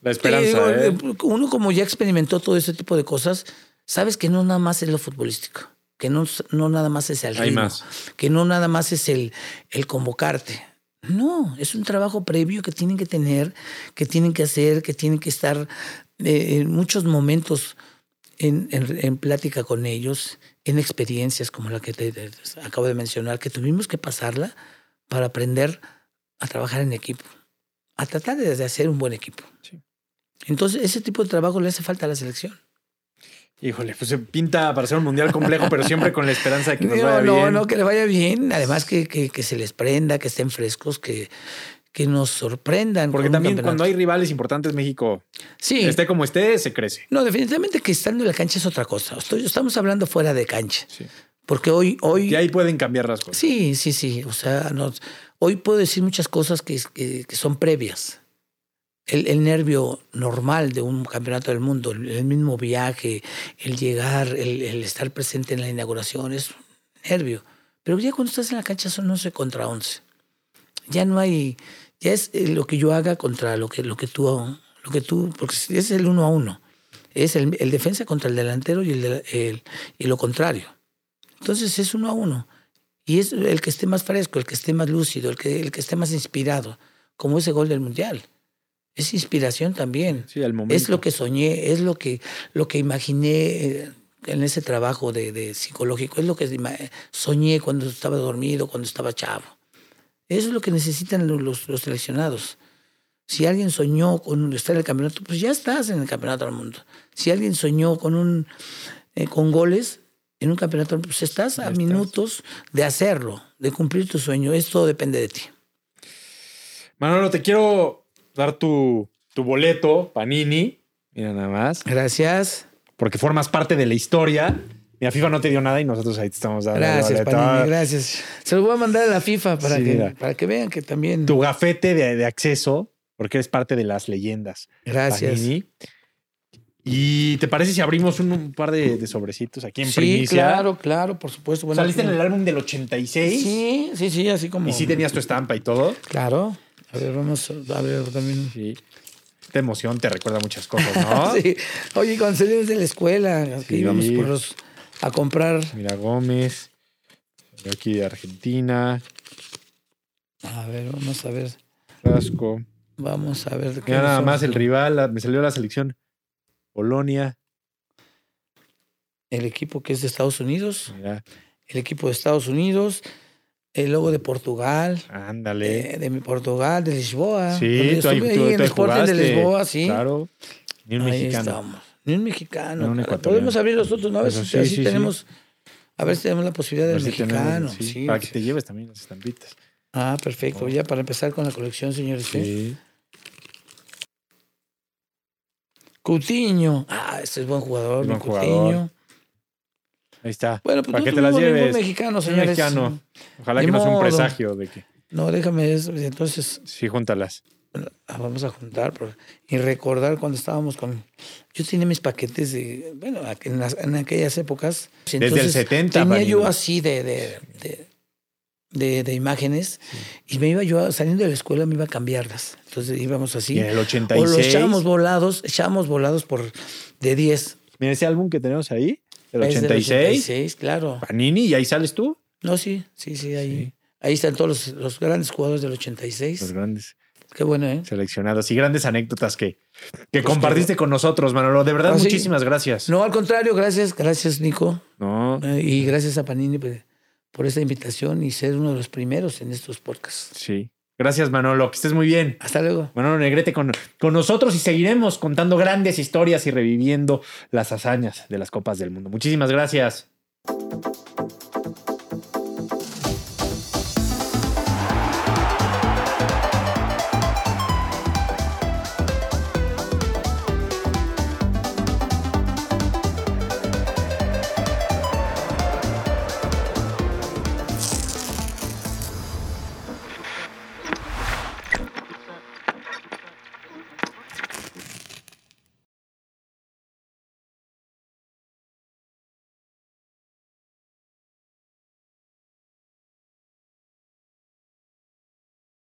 A: la esperanza.
B: Eh,
A: ¿eh?
B: Uno como ya experimentó todo ese tipo de cosas, sabes que no nada más es lo futbolístico, que no, no nada más es el ritmo,
A: más.
B: que no nada más es el, el convocarte. No, es un trabajo previo que tienen que tener, que tienen que hacer, que tienen que estar eh, en muchos momentos en, en- en plática con ellos, en experiencias como la que te, te acabo de mencionar, que tuvimos que pasarla para aprender a trabajar en equipo, a tratar de, hacer un buen equipo.
A: Sí.
B: Entonces, ese tipo de trabajo le hace falta a la selección.
A: Híjole, pues se pinta para ser un mundial complejo, pero siempre con la esperanza de que nos
B: No,
A: vaya
B: no,
A: bien.
B: no, que le vaya bien. Además, que, que, que se les prenda, que estén frescos, que, que nos sorprendan.
A: Porque también cuando hay rivales importantes, México,
B: Sí.
A: esté como esté, se crece.
B: No, definitivamente que estando en la cancha es otra cosa. Estoy- estamos hablando fuera de cancha.
A: Sí.
B: Porque hoy, hoy
A: Y ahí pueden cambiar las cosas.
B: Sí, sí, sí. O sea, nos- hoy puedo decir muchas cosas que, que- que son previas. El, el nervio normal de un campeonato del mundo, el, el mismo viaje, el llegar, el, el estar presente en la inauguración, es un nervio. Pero ya cuando estás en la cancha son 11 contra 11. Ya no hay, ya es eh, lo que yo haga contra lo que, lo que tú, lo que tú, porque es el uno a uno. Es el, el defensa contra el delantero y, el, el- y lo contrario. Entonces es uno a uno. Y es el que esté más fresco, el que esté más lúcido, el que, el que esté más inspirado, como ese gol del Mundial. Es inspiración también.
A: Sí, al momento.
B: Es lo que soñé, es lo que, lo que imaginé eh, en ese trabajo de, de psicológico, es lo que soñé cuando estaba dormido, cuando estaba chavo. Eso es lo que necesitan lo- los, los seleccionados. Si alguien soñó con estar en el campeonato, pues ya estás en el campeonato del mundo. Si alguien soñó con un eh, con goles en un campeonato, pues estás
A: Ya
B: a
A: estás.
B: minutos de hacerlo, de cumplir tu sueño. Esto depende de ti.
A: Manolo, te quiero dar tu, tu boleto, Panini. Mira nada más.
B: Gracias.
A: Porque formas parte de la historia. Mira, FIFA no te dio nada y nosotros ahí te estamos dando.
B: Gracias. Panini, gracias. Se lo voy a mandar a la FIFA para,
A: Sí,
B: que,
A: mira.
B: para que vean que también.
A: Tu gafete de, de acceso, porque eres parte de las leyendas.
B: Gracias.
A: Panini. ¿Y te parece si abrimos un, un par de, de sobrecitos aquí en
B: Sí,
A: primicia?
B: claro, claro, por supuesto. Bueno,
A: Saliste en el álbum del 86
B: Sí, sí, sí, así como.
A: y sí tenías tu estampa y todo.
B: Claro. A ver, vamos a ver también.
A: Sí. Esta emoción te recuerda muchas cosas, ¿no?
B: Sí. Oye, cuando salimos de la escuela, que
A: Sí.
B: íbamos por los, a comprar.
A: Mira, Gómez. Aquí de Argentina.
B: A ver, vamos a ver.
A: Frasco.
B: Vamos a ver. qué
A: Mira nada más el rival. Me salió la selección. Polonia.
B: El equipo que es de Estados Unidos.
A: Mira,
B: El equipo de Estados Unidos. El logo de Portugal.
A: ándale.
B: eh, de mi Portugal, de Lisboa.
A: sí, tú ahí,
B: estuve
A: tú-
B: ahí en
A: tú jugaste.
B: de Lisboa, sí.
A: Claro. Ni un
B: Ahí
A: mexicano.
B: estamos. Ni un mexicano.
A: Un.
B: Podemos abrir los otros, ¿no? A ver si
A: sí,
B: así
A: sí, sí.
B: tenemos. A ver si tenemos la posibilidad del
A: tenemos-
B: mexicano.
A: sí,
B: sí.
A: Para que te lleves también las estampitas.
B: Ah, perfecto. Ya para empezar con la colección, señores. ¿sí?
A: Sí.
B: Coutinho. Ah, este es buen jugador,
A: Es buen
B: Coutinho.
A: jugador. Ahí está.
B: Bueno, pues
A: Para
B: no
A: que te las lleves.
B: mexicano,
A: Un
B: señores.
A: mexicano. Ojalá que no sea un
B: modo.
A: presagio de que
B: No, déjame eso. Entonces,
A: sí, júntalas.
B: Vamos a juntar por- y recordar cuando estábamos con. Yo tenía mis paquetes de. Bueno, en, las- en aquellas épocas.
A: Desde el
B: Entonces,
A: 70,
B: Tenía yo así de. de, de de, de imágenes y me iba yo saliendo de la escuela me iba a cambiarlas entonces íbamos así
A: Y en el
B: o
A: 86.
B: lo echábamos volados echábamos volados por de 10
A: Mira ese álbum que tenemos ahí, el
B: Es del
A: 86.
B: 86, claro
A: Panini, y ahí sales tú.
B: no sí sí sí ahí
A: Sí.
B: ahí están todos los, los grandes jugadores del 86
A: Los grandes
B: qué bueno eh
A: seleccionados y grandes anécdotas que, que compartiste con nosotros, Manolo. De verdad,
B: Ah, sí.
A: muchísimas gracias.
B: no al contrario gracias gracias Nico
A: No,
B: Eh, y gracias a Panini por, por esta invitación y ser uno de los primeros en estos podcasts
A: sí. Gracias, Manolo. Que estés muy bien.
B: hasta luego
A: Manolo Negrete con, con nosotros y seguiremos contando grandes historias y reviviendo las hazañas de las Copas del Mundo. Muchísimas gracias.